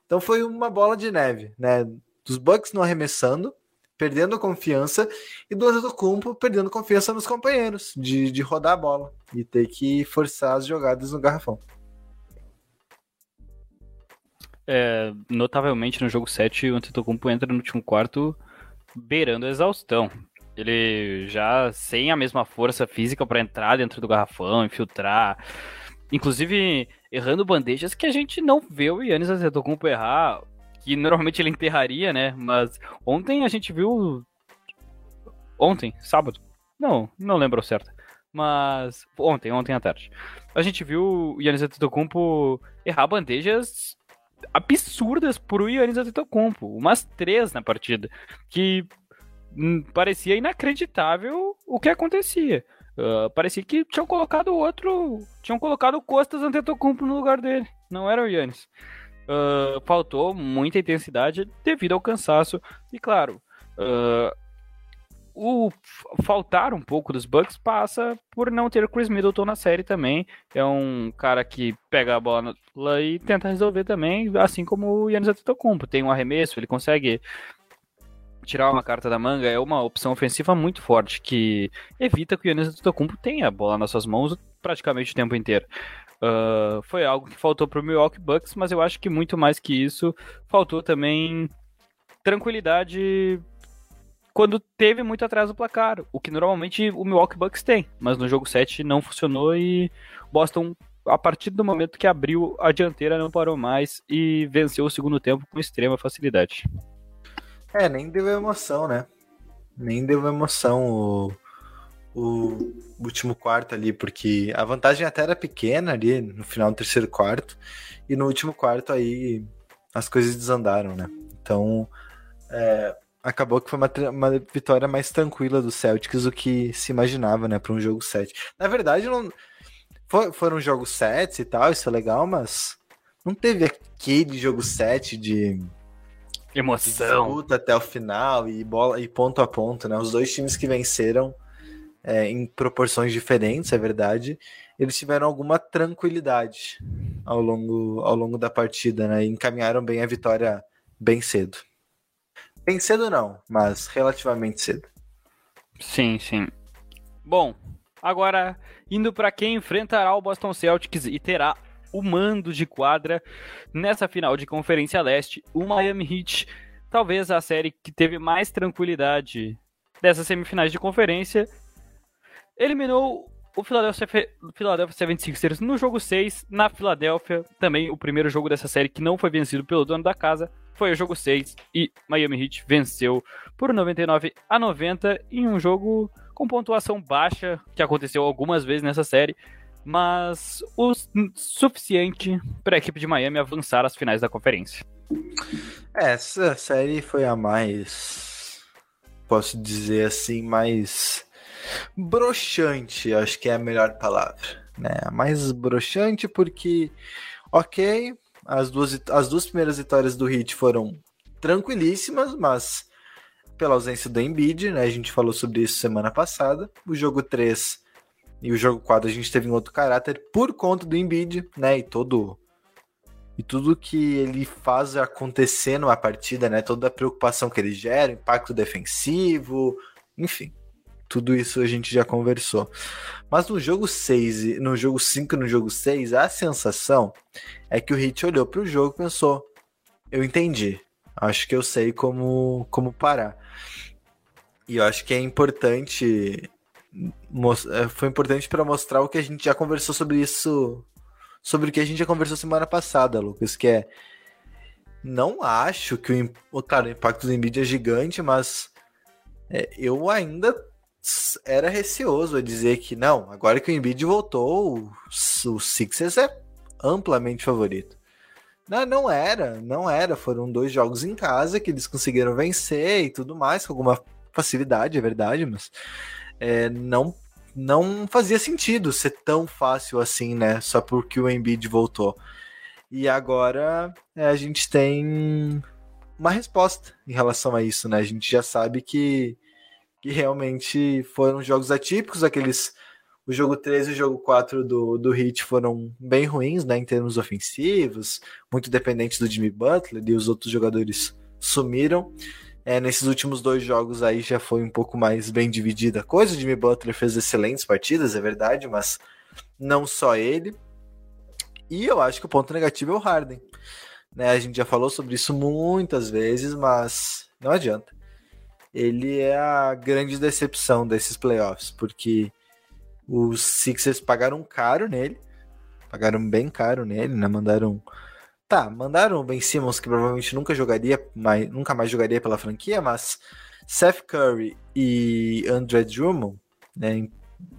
Então foi uma bola de neve, né? Dos Bucks não arremessando, perdendo confiança, e do Antetokounmpo perdendo confiança nos companheiros, de, de rodar a bola e ter que forçar as jogadas no garrafão. É, notavelmente no jogo 7, o Antetokounmpo entra no último quarto beirando a exaustão. Ele já sem a mesma força física para entrar dentro do garrafão, infiltrar. Inclusive, errando bandejas que a gente não vê o Yannis Antetokounmpo errar, que normalmente ele enterraria, né? Mas ontem a gente viu... Ontem, sábado. Não, não lembro certo. Mas ontem, ontem à tarde. A gente viu o Yannis Antetokounmpo errar bandejas absurdas pro Yannis Antetokounmpo, umas três na partida, que hum, parecia inacreditável o que acontecia. Uh, parecia que tinham colocado outro, tinham colocado Costas Antetokounmpo no lugar dele, não era o Yannis. Uh, faltou muita intensidade devido ao cansaço e claro, uh, o faltar um pouco dos Bucks passa por não ter Chris Middleton na série também. É um cara que pega a bola e tenta resolver também, assim como o Yannis Antetokounmpo. Tem um arremesso, ele consegue tirar uma carta da manga, é uma opção ofensiva muito forte que evita que o Yannis Antetokounmpo tenha a bola nas suas mãos praticamente o tempo inteiro. Uh, foi algo que faltou para o Milwaukee Bucks, mas eu acho que muito mais que isso, faltou também tranquilidade quando teve muito atrás do placar, o que normalmente o Milwaukee Bucks tem, mas no jogo 7 não funcionou e Boston, a partir do momento que abriu a dianteira, não parou mais e venceu o segundo tempo com extrema facilidade. É, nem deu emoção, né? Nem deu emoção o, o último quarto ali, porque a vantagem até era pequena ali no final do terceiro quarto, e no último quarto aí as coisas desandaram, né? Então, é, acabou que foi uma, uma vitória mais tranquila do Celtics do que se imaginava, né, para um jogo 7. Na verdade, não for, foram jogos 7 e tal, isso é legal, mas não teve aquele jogo 7 de emoção de até o final e bola e ponto a ponto, né? Os dois times que venceram é, em proporções diferentes, é verdade, eles tiveram alguma tranquilidade ao longo, ao longo da partida, né? E encaminharam bem a vitória bem cedo. Bem cedo não, mas relativamente cedo. Sim, sim. Bom, agora indo para quem enfrentará o Boston Celtics e terá o mando de quadra nessa final de Conferência Leste, o Miami Heat, talvez a série que teve mais tranquilidade dessas semifinais de conferência, eliminou o Philadelphia, Philadelphia 76ers no jogo 6, na Filadélfia, também o primeiro jogo dessa série que não foi vencido pelo dono da casa, foi o jogo 6 e Miami Heat venceu por 99 a 90 em um jogo com pontuação baixa, que aconteceu algumas vezes nessa série, mas o suficiente para a equipe de Miami avançar às finais da conferência. Essa série foi a mais, posso dizer assim, mais broxante, acho que é a melhor palavra, né? Mais broxante porque, ok, as duas, as duas primeiras vitórias do Heat foram tranquilíssimas, mas pela ausência do Embiid, né? A gente falou sobre isso semana passada. O jogo 3 e o jogo 4 a gente teve um outro caráter por conta do Embiid, né? E todo e tudo que ele faz acontecer numa partida, né? Toda a preocupação que ele gera, impacto defensivo, enfim. Tudo isso a gente já conversou. Mas no jogo 6, no jogo 5 e no jogo 6, a sensação é que o Hit olhou para o jogo e pensou: eu entendi. Acho que eu sei como, como parar. E eu acho que é importante. É, foi importante para mostrar o que a gente já conversou sobre isso. Sobre o que a gente já conversou semana passada, Lucas, que é. Não acho que o, cara, o impacto do Embiid é gigante, mas é, eu ainda era receoso a dizer que não, agora que o Embiid voltou, o, Sixers é amplamente favorito. Não, não era, não era. Foram dois jogos em casa que eles conseguiram vencer e tudo mais, com alguma facilidade, é verdade, mas é, não, não fazia sentido ser tão fácil assim, né? Só porque o Embiid voltou. E agora é, a gente tem uma resposta em relação a isso, né? A gente já sabe que que realmente foram jogos atípicos, aqueles o jogo 3 e o jogo 4 do, do Heat foram bem ruins, né, em termos ofensivos, muito dependentes do Jimmy Butler e os outros jogadores sumiram. É, nesses últimos dois jogos aí já foi um pouco mais bem dividida a coisa. O Jimmy Butler fez excelentes partidas, é verdade, mas não só ele. E eu acho que o ponto negativo é o Harden. Né, a gente já falou sobre isso muitas vezes, mas não adianta ele é a grande decepção desses playoffs, porque os Sixers pagaram caro nele, pagaram bem caro nele, né? Mandaram. Tá, mandaram o Ben Simmons, que provavelmente nunca jogaria, mais, nunca mais jogaria pela franquia, mas Seth Curry e André Drummond, né?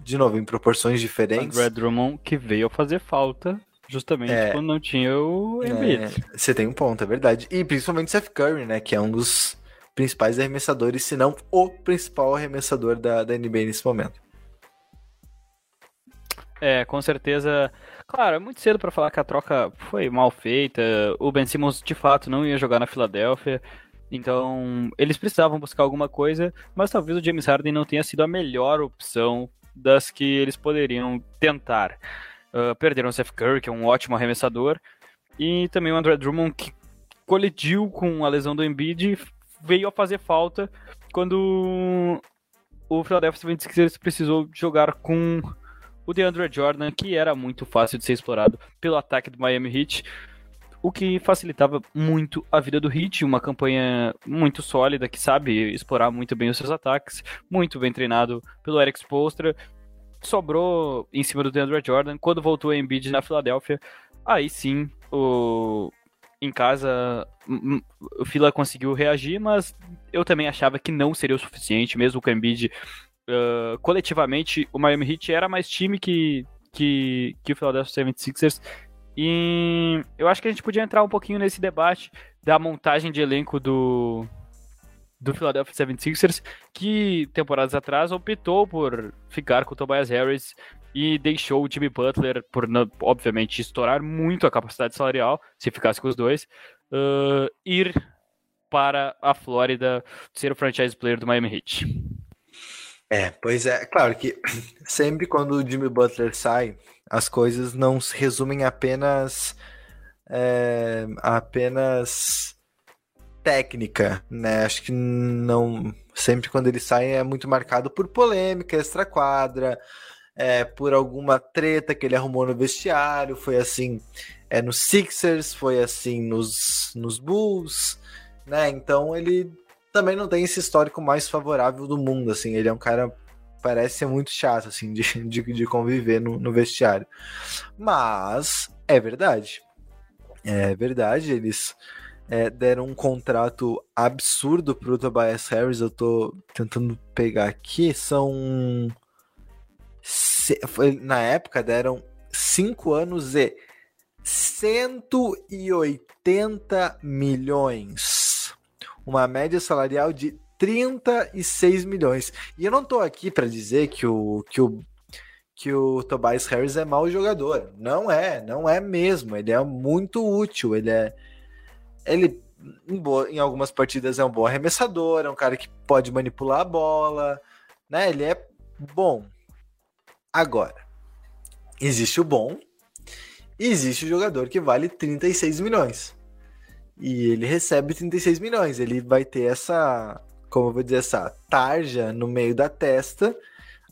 De novo, em proporções diferentes. André Drummond que veio a fazer falta justamente é, quando não tinha o Embiid. É, você tem um ponto, é verdade. E principalmente Seth Curry, né? Que é um dos principais arremessadores, se não o principal arremessador da, da NBA nesse momento. É, com certeza. Claro, é muito cedo para falar que a troca foi mal feita. O Ben Simmons de fato não ia jogar na Filadélfia. Então, eles precisavam buscar alguma coisa, mas talvez o James Harden não tenha sido a melhor opção das que eles poderiam tentar. Uh, perderam o Seth Curry, que é um ótimo arremessador, e também o André Drummond, que colidiu com a lesão do Embiid veio a fazer falta quando o Philadelphia 76ers precisou jogar com o DeAndre Jordan, que era muito fácil de ser explorado pelo ataque do Miami Heat, o que facilitava muito a vida do Heat, uma campanha muito sólida, que sabe explorar muito bem os seus ataques, muito bem treinado pelo Eric Spoelstra, sobrou em cima do DeAndre Jordan, quando voltou a Embiid na Filadélfia, aí sim o em casa o Fila conseguiu reagir, mas eu também achava que não seria o suficiente, mesmo com o Embiid. Uh, coletivamente, o Miami Heat era mais time que, que, que o Philadelphia 76ers. E eu acho que a gente podia entrar um pouquinho nesse debate da montagem de elenco do, do Philadelphia 76ers, que temporadas atrás optou por ficar com o Tobias Harris e deixou o Jimmy Butler, por obviamente estourar muito a capacidade salarial, se ficasse com os dois, uh, ir para a Flórida ser o franchise player do Miami Heat. É, pois é, claro que sempre quando o Jimmy Butler sai, as coisas não se resumem apenas é, apenas técnica, né? Acho que não sempre quando ele sai é muito marcado por polêmica, extra quadra, é, por alguma treta que ele arrumou no vestiário. Foi assim é, no Sixers, foi assim nos, nos Bulls, né? Então ele também não tem esse histórico mais favorável do mundo, assim. Ele é um cara parece ser muito chato, assim, de, de, de conviver no, no vestiário. Mas é verdade. É verdade, eles é, deram um contrato absurdo pro Tobias Harris. Eu tô tentando pegar aqui. São foi, na época deram 5 anos e 180 milhões. Uma média salarial de 36 milhões. E eu não tô aqui para dizer que o, que o que o Tobias Harris é mau jogador. Não é, não é mesmo. Ele é muito útil. Ele é. Ele, em, boa, em algumas partidas, é um bom arremessador, é um cara que pode manipular a bola. Né? Ele é bom. Agora, existe o bom e existe o jogador que vale 36 milhões. E ele recebe 36 milhões. Ele vai ter essa. como eu vou dizer essa tarja no meio da testa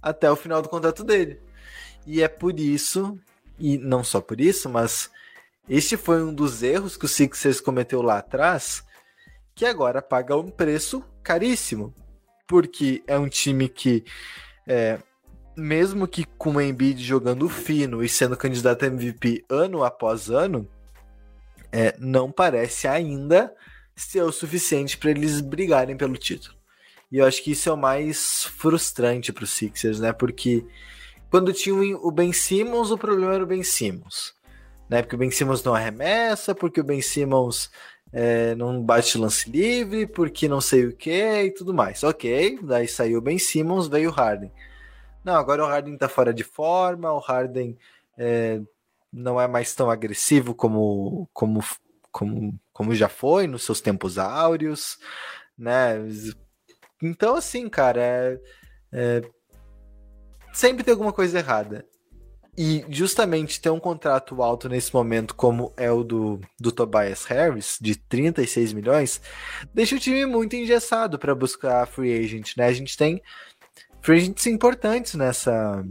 até o final do contrato dele. E é por isso, e não só por isso, mas este foi um dos erros que o Sixers cometeu lá atrás, que agora paga um preço caríssimo. Porque é um time que, é, mesmo que com o Embiid jogando fino e sendo candidato a MVP ano após ano, é, não parece ainda ser o suficiente para eles brigarem pelo título. E eu acho que isso é o mais frustrante para os Sixers, né? Porque quando tinha o Ben Simmons, o problema era o Ben Simmons. Né? Porque o Ben Simmons não arremessa, porque o Ben Simmons é, não bate lance livre, porque não sei o que e tudo mais. Ok, daí saiu o Ben Simmons, veio o Harden. Não, agora o Harden tá fora de forma, o Harden é, não é mais tão agressivo como, como, como, como já foi nos seus tempos áureos, né? Então, assim, cara, é, é, sempre tem alguma coisa errada. E justamente ter um contrato alto nesse momento, como é o do, do Tobias Harris, de 36 milhões, deixa o time muito engessado para buscar free agent, né? A gente tem free agents importantes nessa,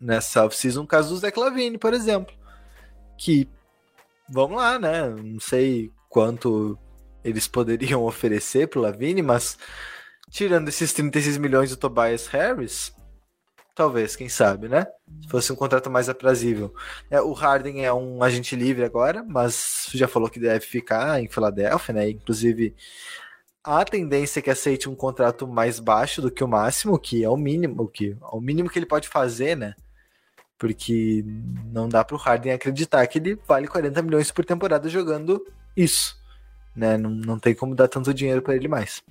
nessa off-season, caso do Zach Lavine, por exemplo. Que, vamos lá, né? Não sei quanto eles poderiam oferecer pro Lavine, mas tirando esses 36 milhões do Tobias Harris, talvez, quem sabe, né? Se fosse um contrato mais aprazível. É, o Harden é um agente livre agora, mas já falou que deve ficar em Filadélfia, né? Inclusive, a tendência é que aceite um contrato mais baixo do que o máximo, que é o mínimo, que é o mínimo que ele pode fazer, né? Porque não dá para o Harden acreditar que ele vale 40 milhões por temporada jogando isso, né? Não, não tem como dar tanto dinheiro para ele mais.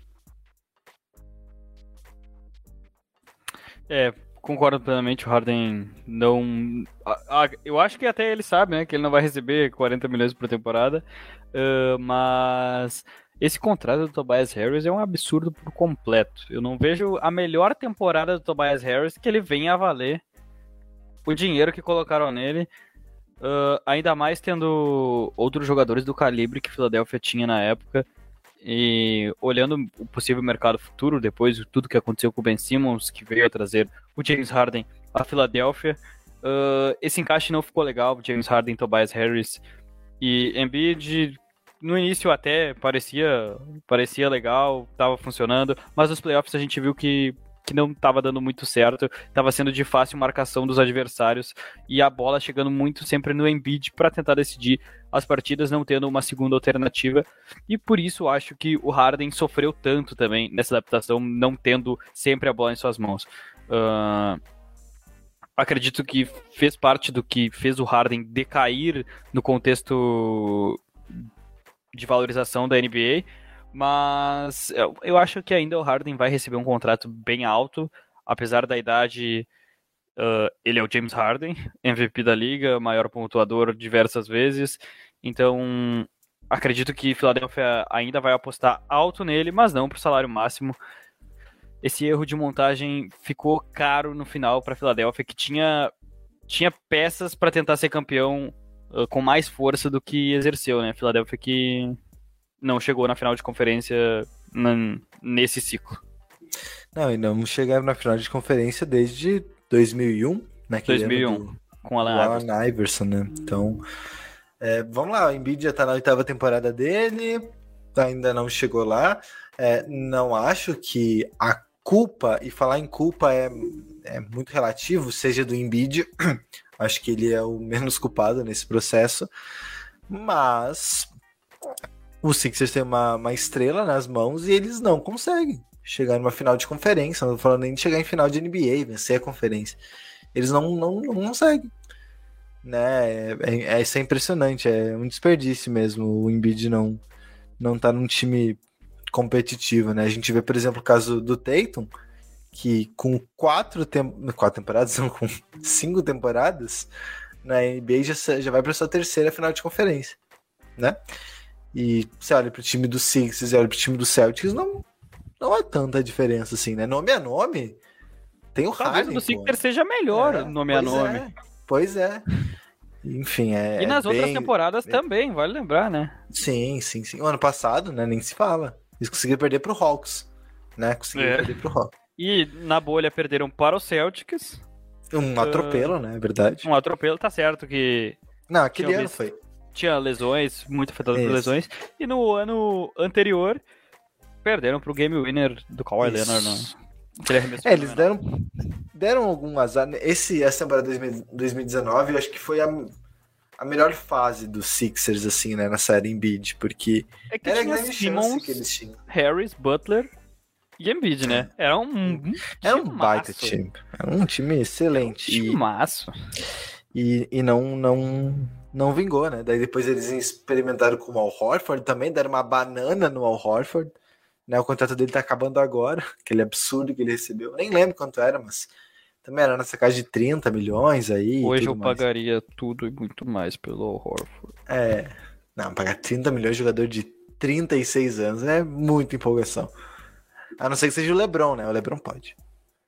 É, concordo plenamente, o Harden não. eu acho que até ele sabe, né, que ele não vai receber 40 milhões por temporada, uh, mas esse contrato do Tobias Harris é um absurdo por completo. Eu não vejo a melhor temporada do Tobias Harris que ele venha a valer o dinheiro que colocaram nele. Uh, ainda mais tendo outros jogadores do calibre que Philadelphia tinha na época. E olhando o possível mercado futuro, depois de tudo que aconteceu com o Ben Simmons, que veio a trazer o James Harden à Filadélfia, uh, esse encaixe não ficou legal. James Harden, Tobias Harris e Embiid, no início até parecia, parecia legal, estava funcionando, mas nos playoffs a gente viu que que não estava dando muito certo, estava sendo de fácil marcação dos adversários e a bola chegando muito sempre no Embiid para tentar decidir as partidas, não tendo uma segunda alternativa. E por isso acho que o Harden sofreu tanto também nessa adaptação, não tendo sempre a bola em suas mãos. Uh, acredito que fez parte do que fez o Harden decair no contexto de valorização da NBA mas eu, eu acho que ainda o Harden vai receber um contrato bem alto, apesar da idade. Uh, ele é o James Harden, MVP da liga, maior pontuador diversas vezes. Então, acredito que Philadelphia ainda vai apostar alto nele, mas não para o salário máximo. Esse erro de montagem ficou caro no final para Philadelphia, que tinha, tinha peças para tentar ser campeão uh, com mais força do que exerceu, né? Philadelphia que não chegou na final de conferência nesse ciclo. Não, e não chegaram na final de conferência desde 2001, né? 2001, do, com Alan, Alan Iverson. né? Então, é, vamos lá, o Embiid já tá na oitava temporada dele, ainda não chegou lá. É, não acho que a culpa, e falar em culpa é, é muito relativo, seja do Embiid, acho que ele é o menos culpado nesse processo, mas o Sixers tem uma, uma estrela nas mãos e eles não conseguem chegar numa final de conferência. Não tô falando nem de chegar em final de NBA, vencer a conferência. Eles não, não, não conseguem. Né? É, é, é impressionante, é um desperdício mesmo o Embiid não, não tá num time competitivo, né? A gente vê, por exemplo, o caso do Tatum, que com quatro, tem... quatro temporadas, não, com cinco temporadas, na NBA já, já vai para sua terceira final de conferência, né? E você olha pro time do Sixers e olha pro time do Celtics, não, não é tanta diferença assim, né? Nome a nome, tem o Talvez Harden. Talvez o Sixers seja melhor é, nome a nome. É, pois é. Enfim, é. E nas é outras bem, temporadas bem... também, vale lembrar, né? Sim, sim, sim. O ano passado, né? Nem se fala. Eles conseguiram perder pro Hawks. né? Conseguiram É. perder pro Hawks. E na bolha perderam para o Celtics. Um atropelo, né? É verdade. Um atropelo, tá certo que Não, aquele ano foi. tinha lesões, muito afetado por lesões. E no ano anterior, perderam pro game winner do Kawhi Isso. Leonard. Arremesso É, eles deram, deram algum azar. Esse, essa temporada 2000 2019, eu acho que foi a, a melhor fase dos Sixers, assim, né? Na série Embiid, porque É que era grande chance Simmons, que eles tinham. Harris, Butler e Embiid, né? Era um, um Era um baita time. Era um time excelente. E, Timaço. e, e não, não, não vingou, né? Daí depois eles experimentaram com o Al Horford também, deram uma banana no Al Horford. Né? O contrato dele tá acabando agora, aquele absurdo que ele recebeu. Nem lembro quanto era, mas também era nessa casa de 30 milhões aí. e Hoje eu mais. pagaria tudo e muito mais pelo Horford. É. Não, pagar 30 milhões de jogador de 36 anos é muita empolgação. A não ser que seja o Lebron, né? O Lebron pode.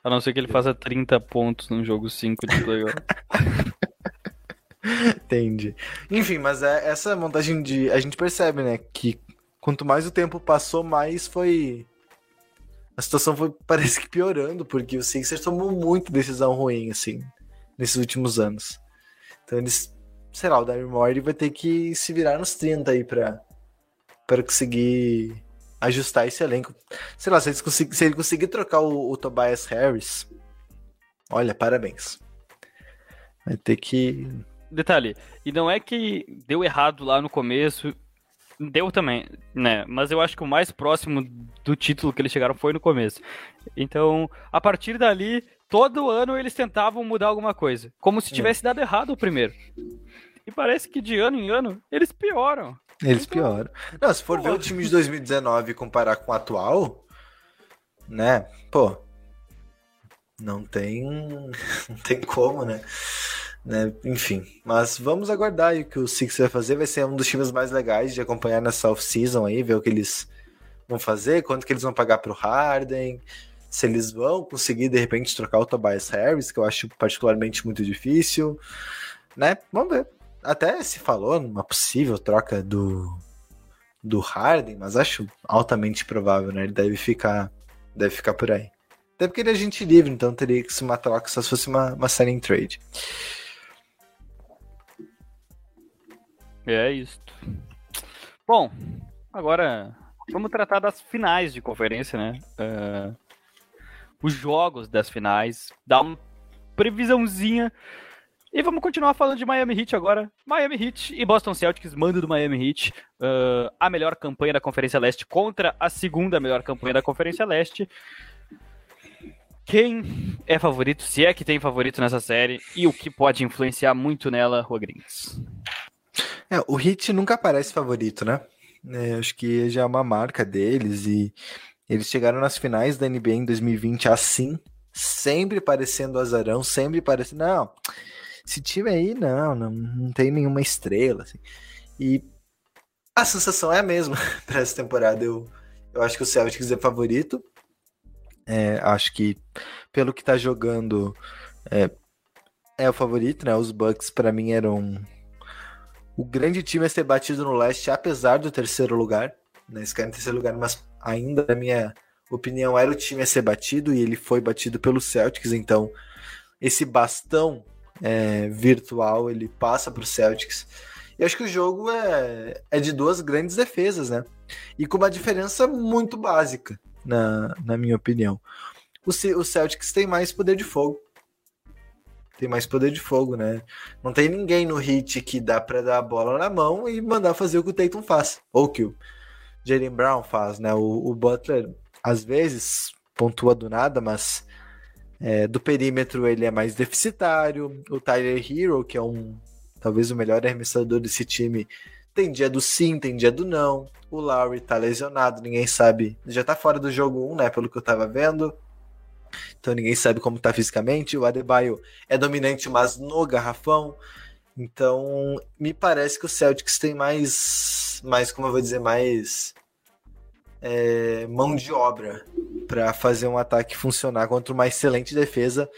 A não ser que ele faça 30 pontos num jogo 5 de playoff. Entendi. Enfim, mas é essa montagem de. A gente percebe, né? Que quanto mais o tempo passou, mais foi. A situação foi, parece que piorando, porque o Sixers tomou muito decisão ruim, assim, nesses últimos anos. Então eles. Sei lá, o Daryl Morey vai ter que se virar nos 30 aí pra, pra conseguir ajustar esse elenco. Sei lá, se, eles consegu- se ele conseguir trocar o, o Tobias Harris, olha, parabéns. Vai ter que Detalhe, e não é que deu errado lá no começo, deu também, né? Mas eu acho que o mais próximo do título que eles chegaram foi no começo. Então, a partir dali, todo ano eles tentavam mudar alguma coisa, como se tivesse dado errado o primeiro. E parece que de ano em ano eles pioram. Eles pioram. Não, se for ver o time de 2019 e comparar com o atual, né? Pô, não tem, não tem como, né? né? Enfim, mas vamos aguardar aí o que o Six vai fazer. Vai ser um dos times mais legais de acompanhar nessa off-season aí, ver o que eles vão fazer, quanto que eles vão pagar pro Harden, se eles vão conseguir de repente trocar o Tobias Harris, que eu acho particularmente muito difícil, né? Vamos ver. Até se falou numa possível troca do do Harden, mas acho altamente provável, né? Ele deve ficar deve ficar por aí. Até porque ele é gente livre, então teria que ser uma troca se fosse uma, uma signing trade. É isso. Bom, agora vamos tratar das finais de conferência, né? Ah, os jogos das finais, dar uma previsãozinha. E vamos continuar falando de Miami Heat agora. Miami Heat e Boston Celtics, mando do Miami Heat. ah, a melhor campanha da Conferência Leste contra a segunda melhor campanha da Conferência Leste. Quem é favorito, se é que tem favorito nessa série, e o que pode influenciar muito nela, Rodrigues? É, o Heat nunca parece favorito, né? É, acho que já é uma marca deles e eles chegaram nas finais da NBA em 2020 assim, sempre parecendo azarão, sempre parecendo, não, esse time aí não, não, não tem nenhuma estrela, assim. E a sensação é a mesma para essa temporada. Eu, eu acho que o Celtics é favorito. É, acho que pelo que tá jogando é, é o favorito, né? Os Bucks para mim eram o grande time a ser batido no leste, apesar do terceiro lugar. Né? Esse cara em terceiro lugar, mas ainda, na minha opinião, era o time a ser batido e ele foi batido pelo Celtics. Então, esse bastão é, virtual ele passa para o Celtics. E acho que o jogo é, é de duas grandes defesas, né? E com uma diferença muito básica, na, na minha opinião. O, o Celtics tem mais poder de fogo. Tem mais poder de fogo, né? Não tem ninguém no hit que dá pra dar a bola na mão e mandar fazer o que o Tatum faz. Ou que o Jalen Brown faz, né? O, o Butler, às vezes, pontua do nada, mas é, do perímetro ele é mais deficitário. O Tyler Hero, que é um talvez o melhor arremessador desse time, tem dia do sim, tem dia do não. O Lowry tá lesionado, ninguém sabe. Já tá fora do jogo 1, né? Pelo que eu tava vendo. Então ninguém sabe como tá fisicamente. O Adebayo é dominante, mas no garrafão. Então, me parece que o Celtics tem mais, mais como eu vou dizer, mais é, mão de obra para fazer um ataque funcionar contra uma excelente defesa.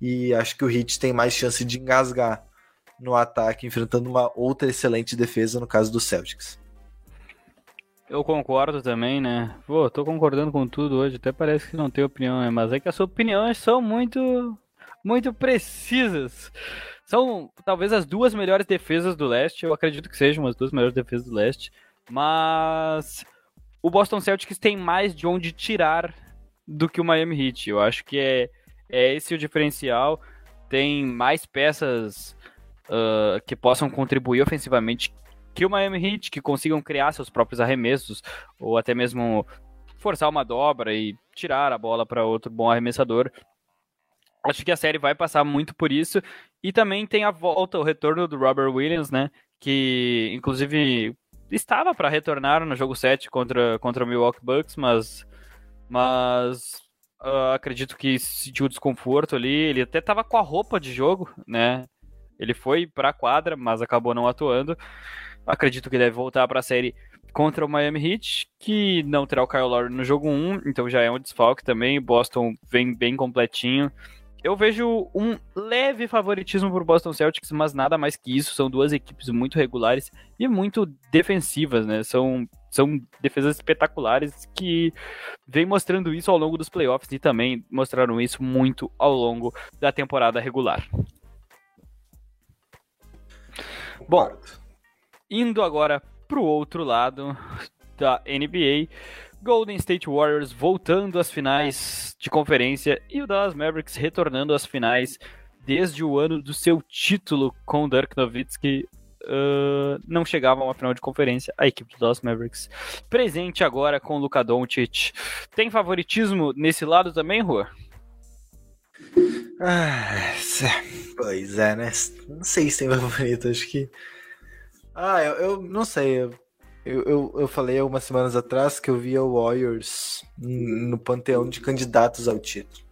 E acho que o Heat tem mais chance de engasgar no ataque, enfrentando uma outra excelente defesa, no caso do Celtics. Eu concordo também, né? Pô, tô concordando com tudo hoje. Até parece que não tem opinião, né? Mas é que as suas opiniões são muito, muito precisas. São talvez as duas melhores defesas do leste. Eu acredito que sejam as duas melhores defesas do leste. Mas o Boston Celtics tem mais de onde tirar do que o Miami Heat. Eu acho que é, é esse o diferencial. Tem mais peças uh, que possam contribuir ofensivamente que o Miami Heat, que consigam criar seus próprios arremessos, ou até mesmo forçar uma dobra e tirar a bola para outro bom arremessador. Acho que a série vai passar muito por isso. E também tem a volta, o retorno do Robert Williams, né? Que inclusive estava para retornar no jogo 7 contra, contra o Milwaukee Bucks, mas, mas uh, acredito que sentiu desconforto ali. Ele até estava com a roupa de jogo, né? Ele foi para a quadra, mas acabou não atuando. Acredito que deve voltar para a série contra o Miami Heat, que não terá o Kyle Lowry no jogo 1, então já é um desfalque também. Boston vem bem completinho. Eu vejo um leve favoritismo por Boston Celtics, mas nada mais que isso. São duas equipes muito regulares e muito defensivas, né? São, são defesas espetaculares que vem mostrando isso ao longo dos playoffs e também mostraram isso muito ao longo da temporada regular. Bom, Indo agora para o outro lado da NBA, Golden State Warriors voltando às finais de conferência e o Dallas Mavericks retornando às finais desde o ano do seu título com Dirk Nowitzki. Uh, não chegava a uma final de conferência, a equipe do Dallas Mavericks. Presente agora com o Luka Doncic. Tem favoritismo nesse lado também, Rua? Ah, pois é, né? Não sei se tem favorito, acho que ah, eu, eu não sei. Eu, eu, eu falei algumas semanas atrás que eu via o Warriors no panteão de candidatos ao título.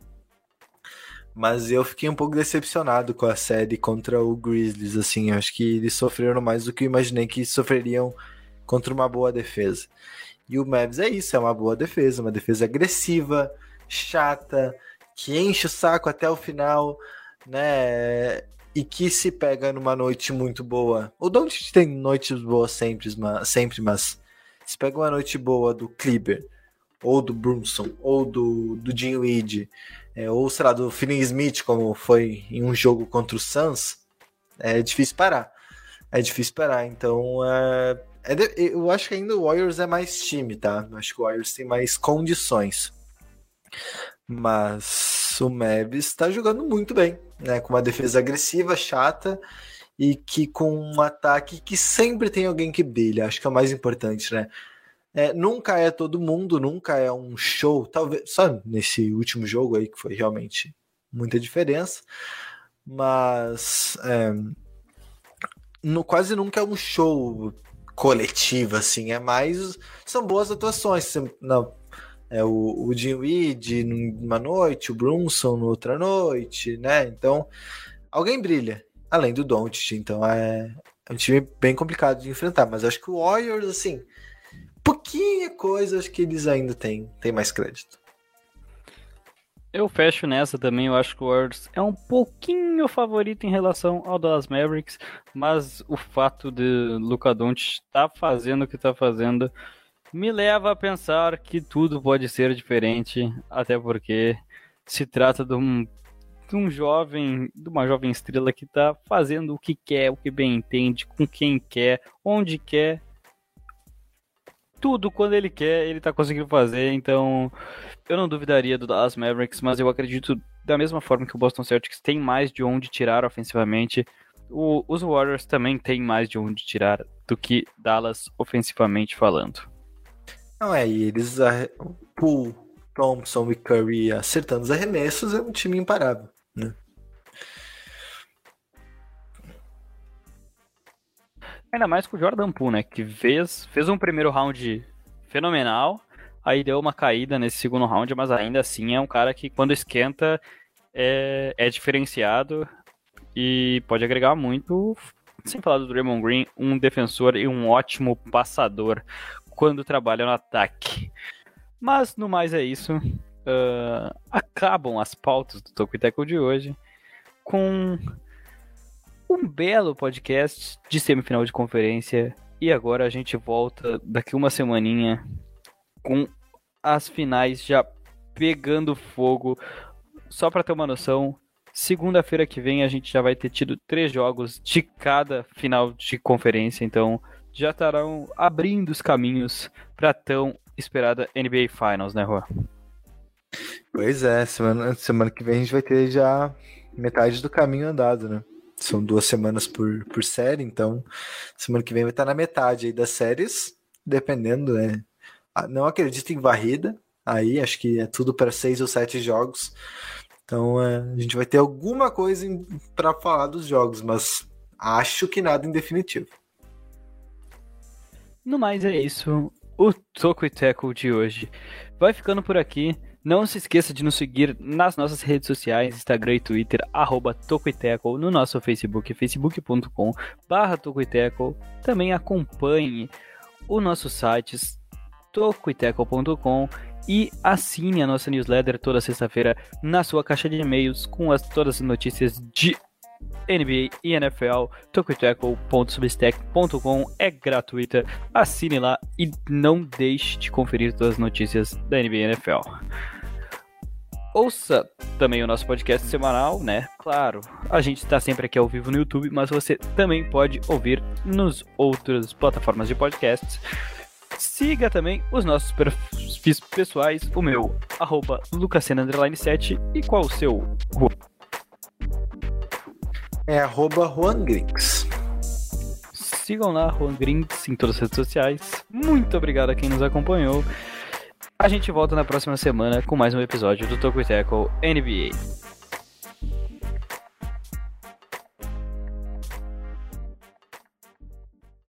Mas eu fiquei um pouco decepcionado com a série contra o Grizzlies, assim, acho que eles sofreram mais do que eu imaginei que sofreriam contra uma boa defesa. E o Mavs é isso, é uma boa defesa, uma defesa agressiva, chata, que enche o saco até o final, né? E que se pega numa noite muito boa. O Doncic tem noites boas sempre, mas, sempre, mas se pega uma noite boa do Kleber, ou do Brunson, ou do, do Weed, é, ou sei lá, do Finney Smith, como foi em um jogo contra o Suns, é difícil parar. É difícil parar, então é, é eu acho que ainda o Warriors é mais time, tá? Eu acho que o Warriors tem mais condições. Mas o Mavis está jogando muito bem, né? Com uma defesa agressiva, chata e que com um ataque que sempre tem alguém que brilha. Acho que é o mais importante, né? É, nunca é todo mundo, nunca é um show. Talvez só nesse último jogo aí que foi realmente muita diferença, mas é, no, quase nunca é um show coletivo assim. É mais são boas atuações. Não, é, o, o Dinwiddie numa noite, o Brunson noutra noite, né? Então, alguém brilha, além do Doncic. Então, é, é um time bem complicado de enfrentar. Mas acho que o Warriors, assim, pouquinha coisa, acho que eles ainda têm, têm mais crédito. Eu fecho nessa também, eu acho que o Warriors é um pouquinho favorito em relação ao Dallas Mavericks, mas o fato de Luca Doncic estar tá fazendo o que está fazendo me leva a pensar que tudo pode ser diferente, até porque se trata de um, de um jovem, de uma jovem estrela que está fazendo o que quer, o que bem entende, com quem quer, onde quer. Tudo quando ele quer, ele está conseguindo fazer, então eu não duvidaria do Dallas Mavericks, mas eu acredito da mesma forma que o Boston Celtics tem mais de onde tirar ofensivamente, o, os Warriors também têm mais de onde tirar do que Dallas ofensivamente falando. Não é, e eles, Poole, Thompson e Curry acertando os arremessos, é um time imparável, né? Ainda mais com o Jordan Poole, né? Que fez, fez um primeiro round fenomenal, aí deu uma caída nesse segundo round, mas ainda assim é um cara que quando esquenta é, é diferenciado e pode agregar muito. Sem falar do Draymond Green, um defensor e um ótimo passador quando trabalham no ataque. Mas no mais é isso. Uh, acabam as pautas do Toco Tackle de hoje com um belo podcast de semifinal de conferência E agora a gente volta daqui uma semaninha com as finais já pegando fogo. Só para ter uma noção, segunda-feira que vem a gente já vai ter tido três jogos de cada final de conferência, então já estarão abrindo os caminhos para tão esperada NBA Finals, né, Rua? Pois é, semana, semana que vem a gente vai ter já metade do caminho andado, né? São duas semanas por, por série, então semana que vem vai estar na metade aí das séries, dependendo, né? Ah, não acredito em varrida, aí acho que é tudo para seis ou sete jogos. Então é, a gente vai ter alguma coisa para falar dos jogos, mas acho que nada em definitivo. No mais é isso, o Toco e Teco de hoje. Vai ficando por aqui. Não se esqueça de nos seguir nas nossas redes sociais, Instagram e Twitter, arroba Tocoiteco, no nosso Facebook, facebook.com barra Tocoiteco. Também acompanhe o nosso site, tocoiteco.com e assine a nossa newsletter toda sexta-feira na sua caixa de e-mails com as, todas as notícias de NBA e NFL, tocoiteco.substack.com é gratuita. Assine lá e não deixe de conferir todas as notícias da NBA e NFL. Ouça também o nosso podcast semanal, né? Claro, a gente está sempre aqui ao vivo no YouTube, mas você também pode ouvir nos outras plataformas de podcasts. Siga também os nossos perfis pessoais, o meu, arroba 7 e qual o seu, É arroba Juan Grinks. Sigam lá, Juan Grinks, em todas as redes sociais. Muito obrigado a quem nos acompanhou. A gente volta na próxima semana com mais um episódio do Toco Tackle NBA.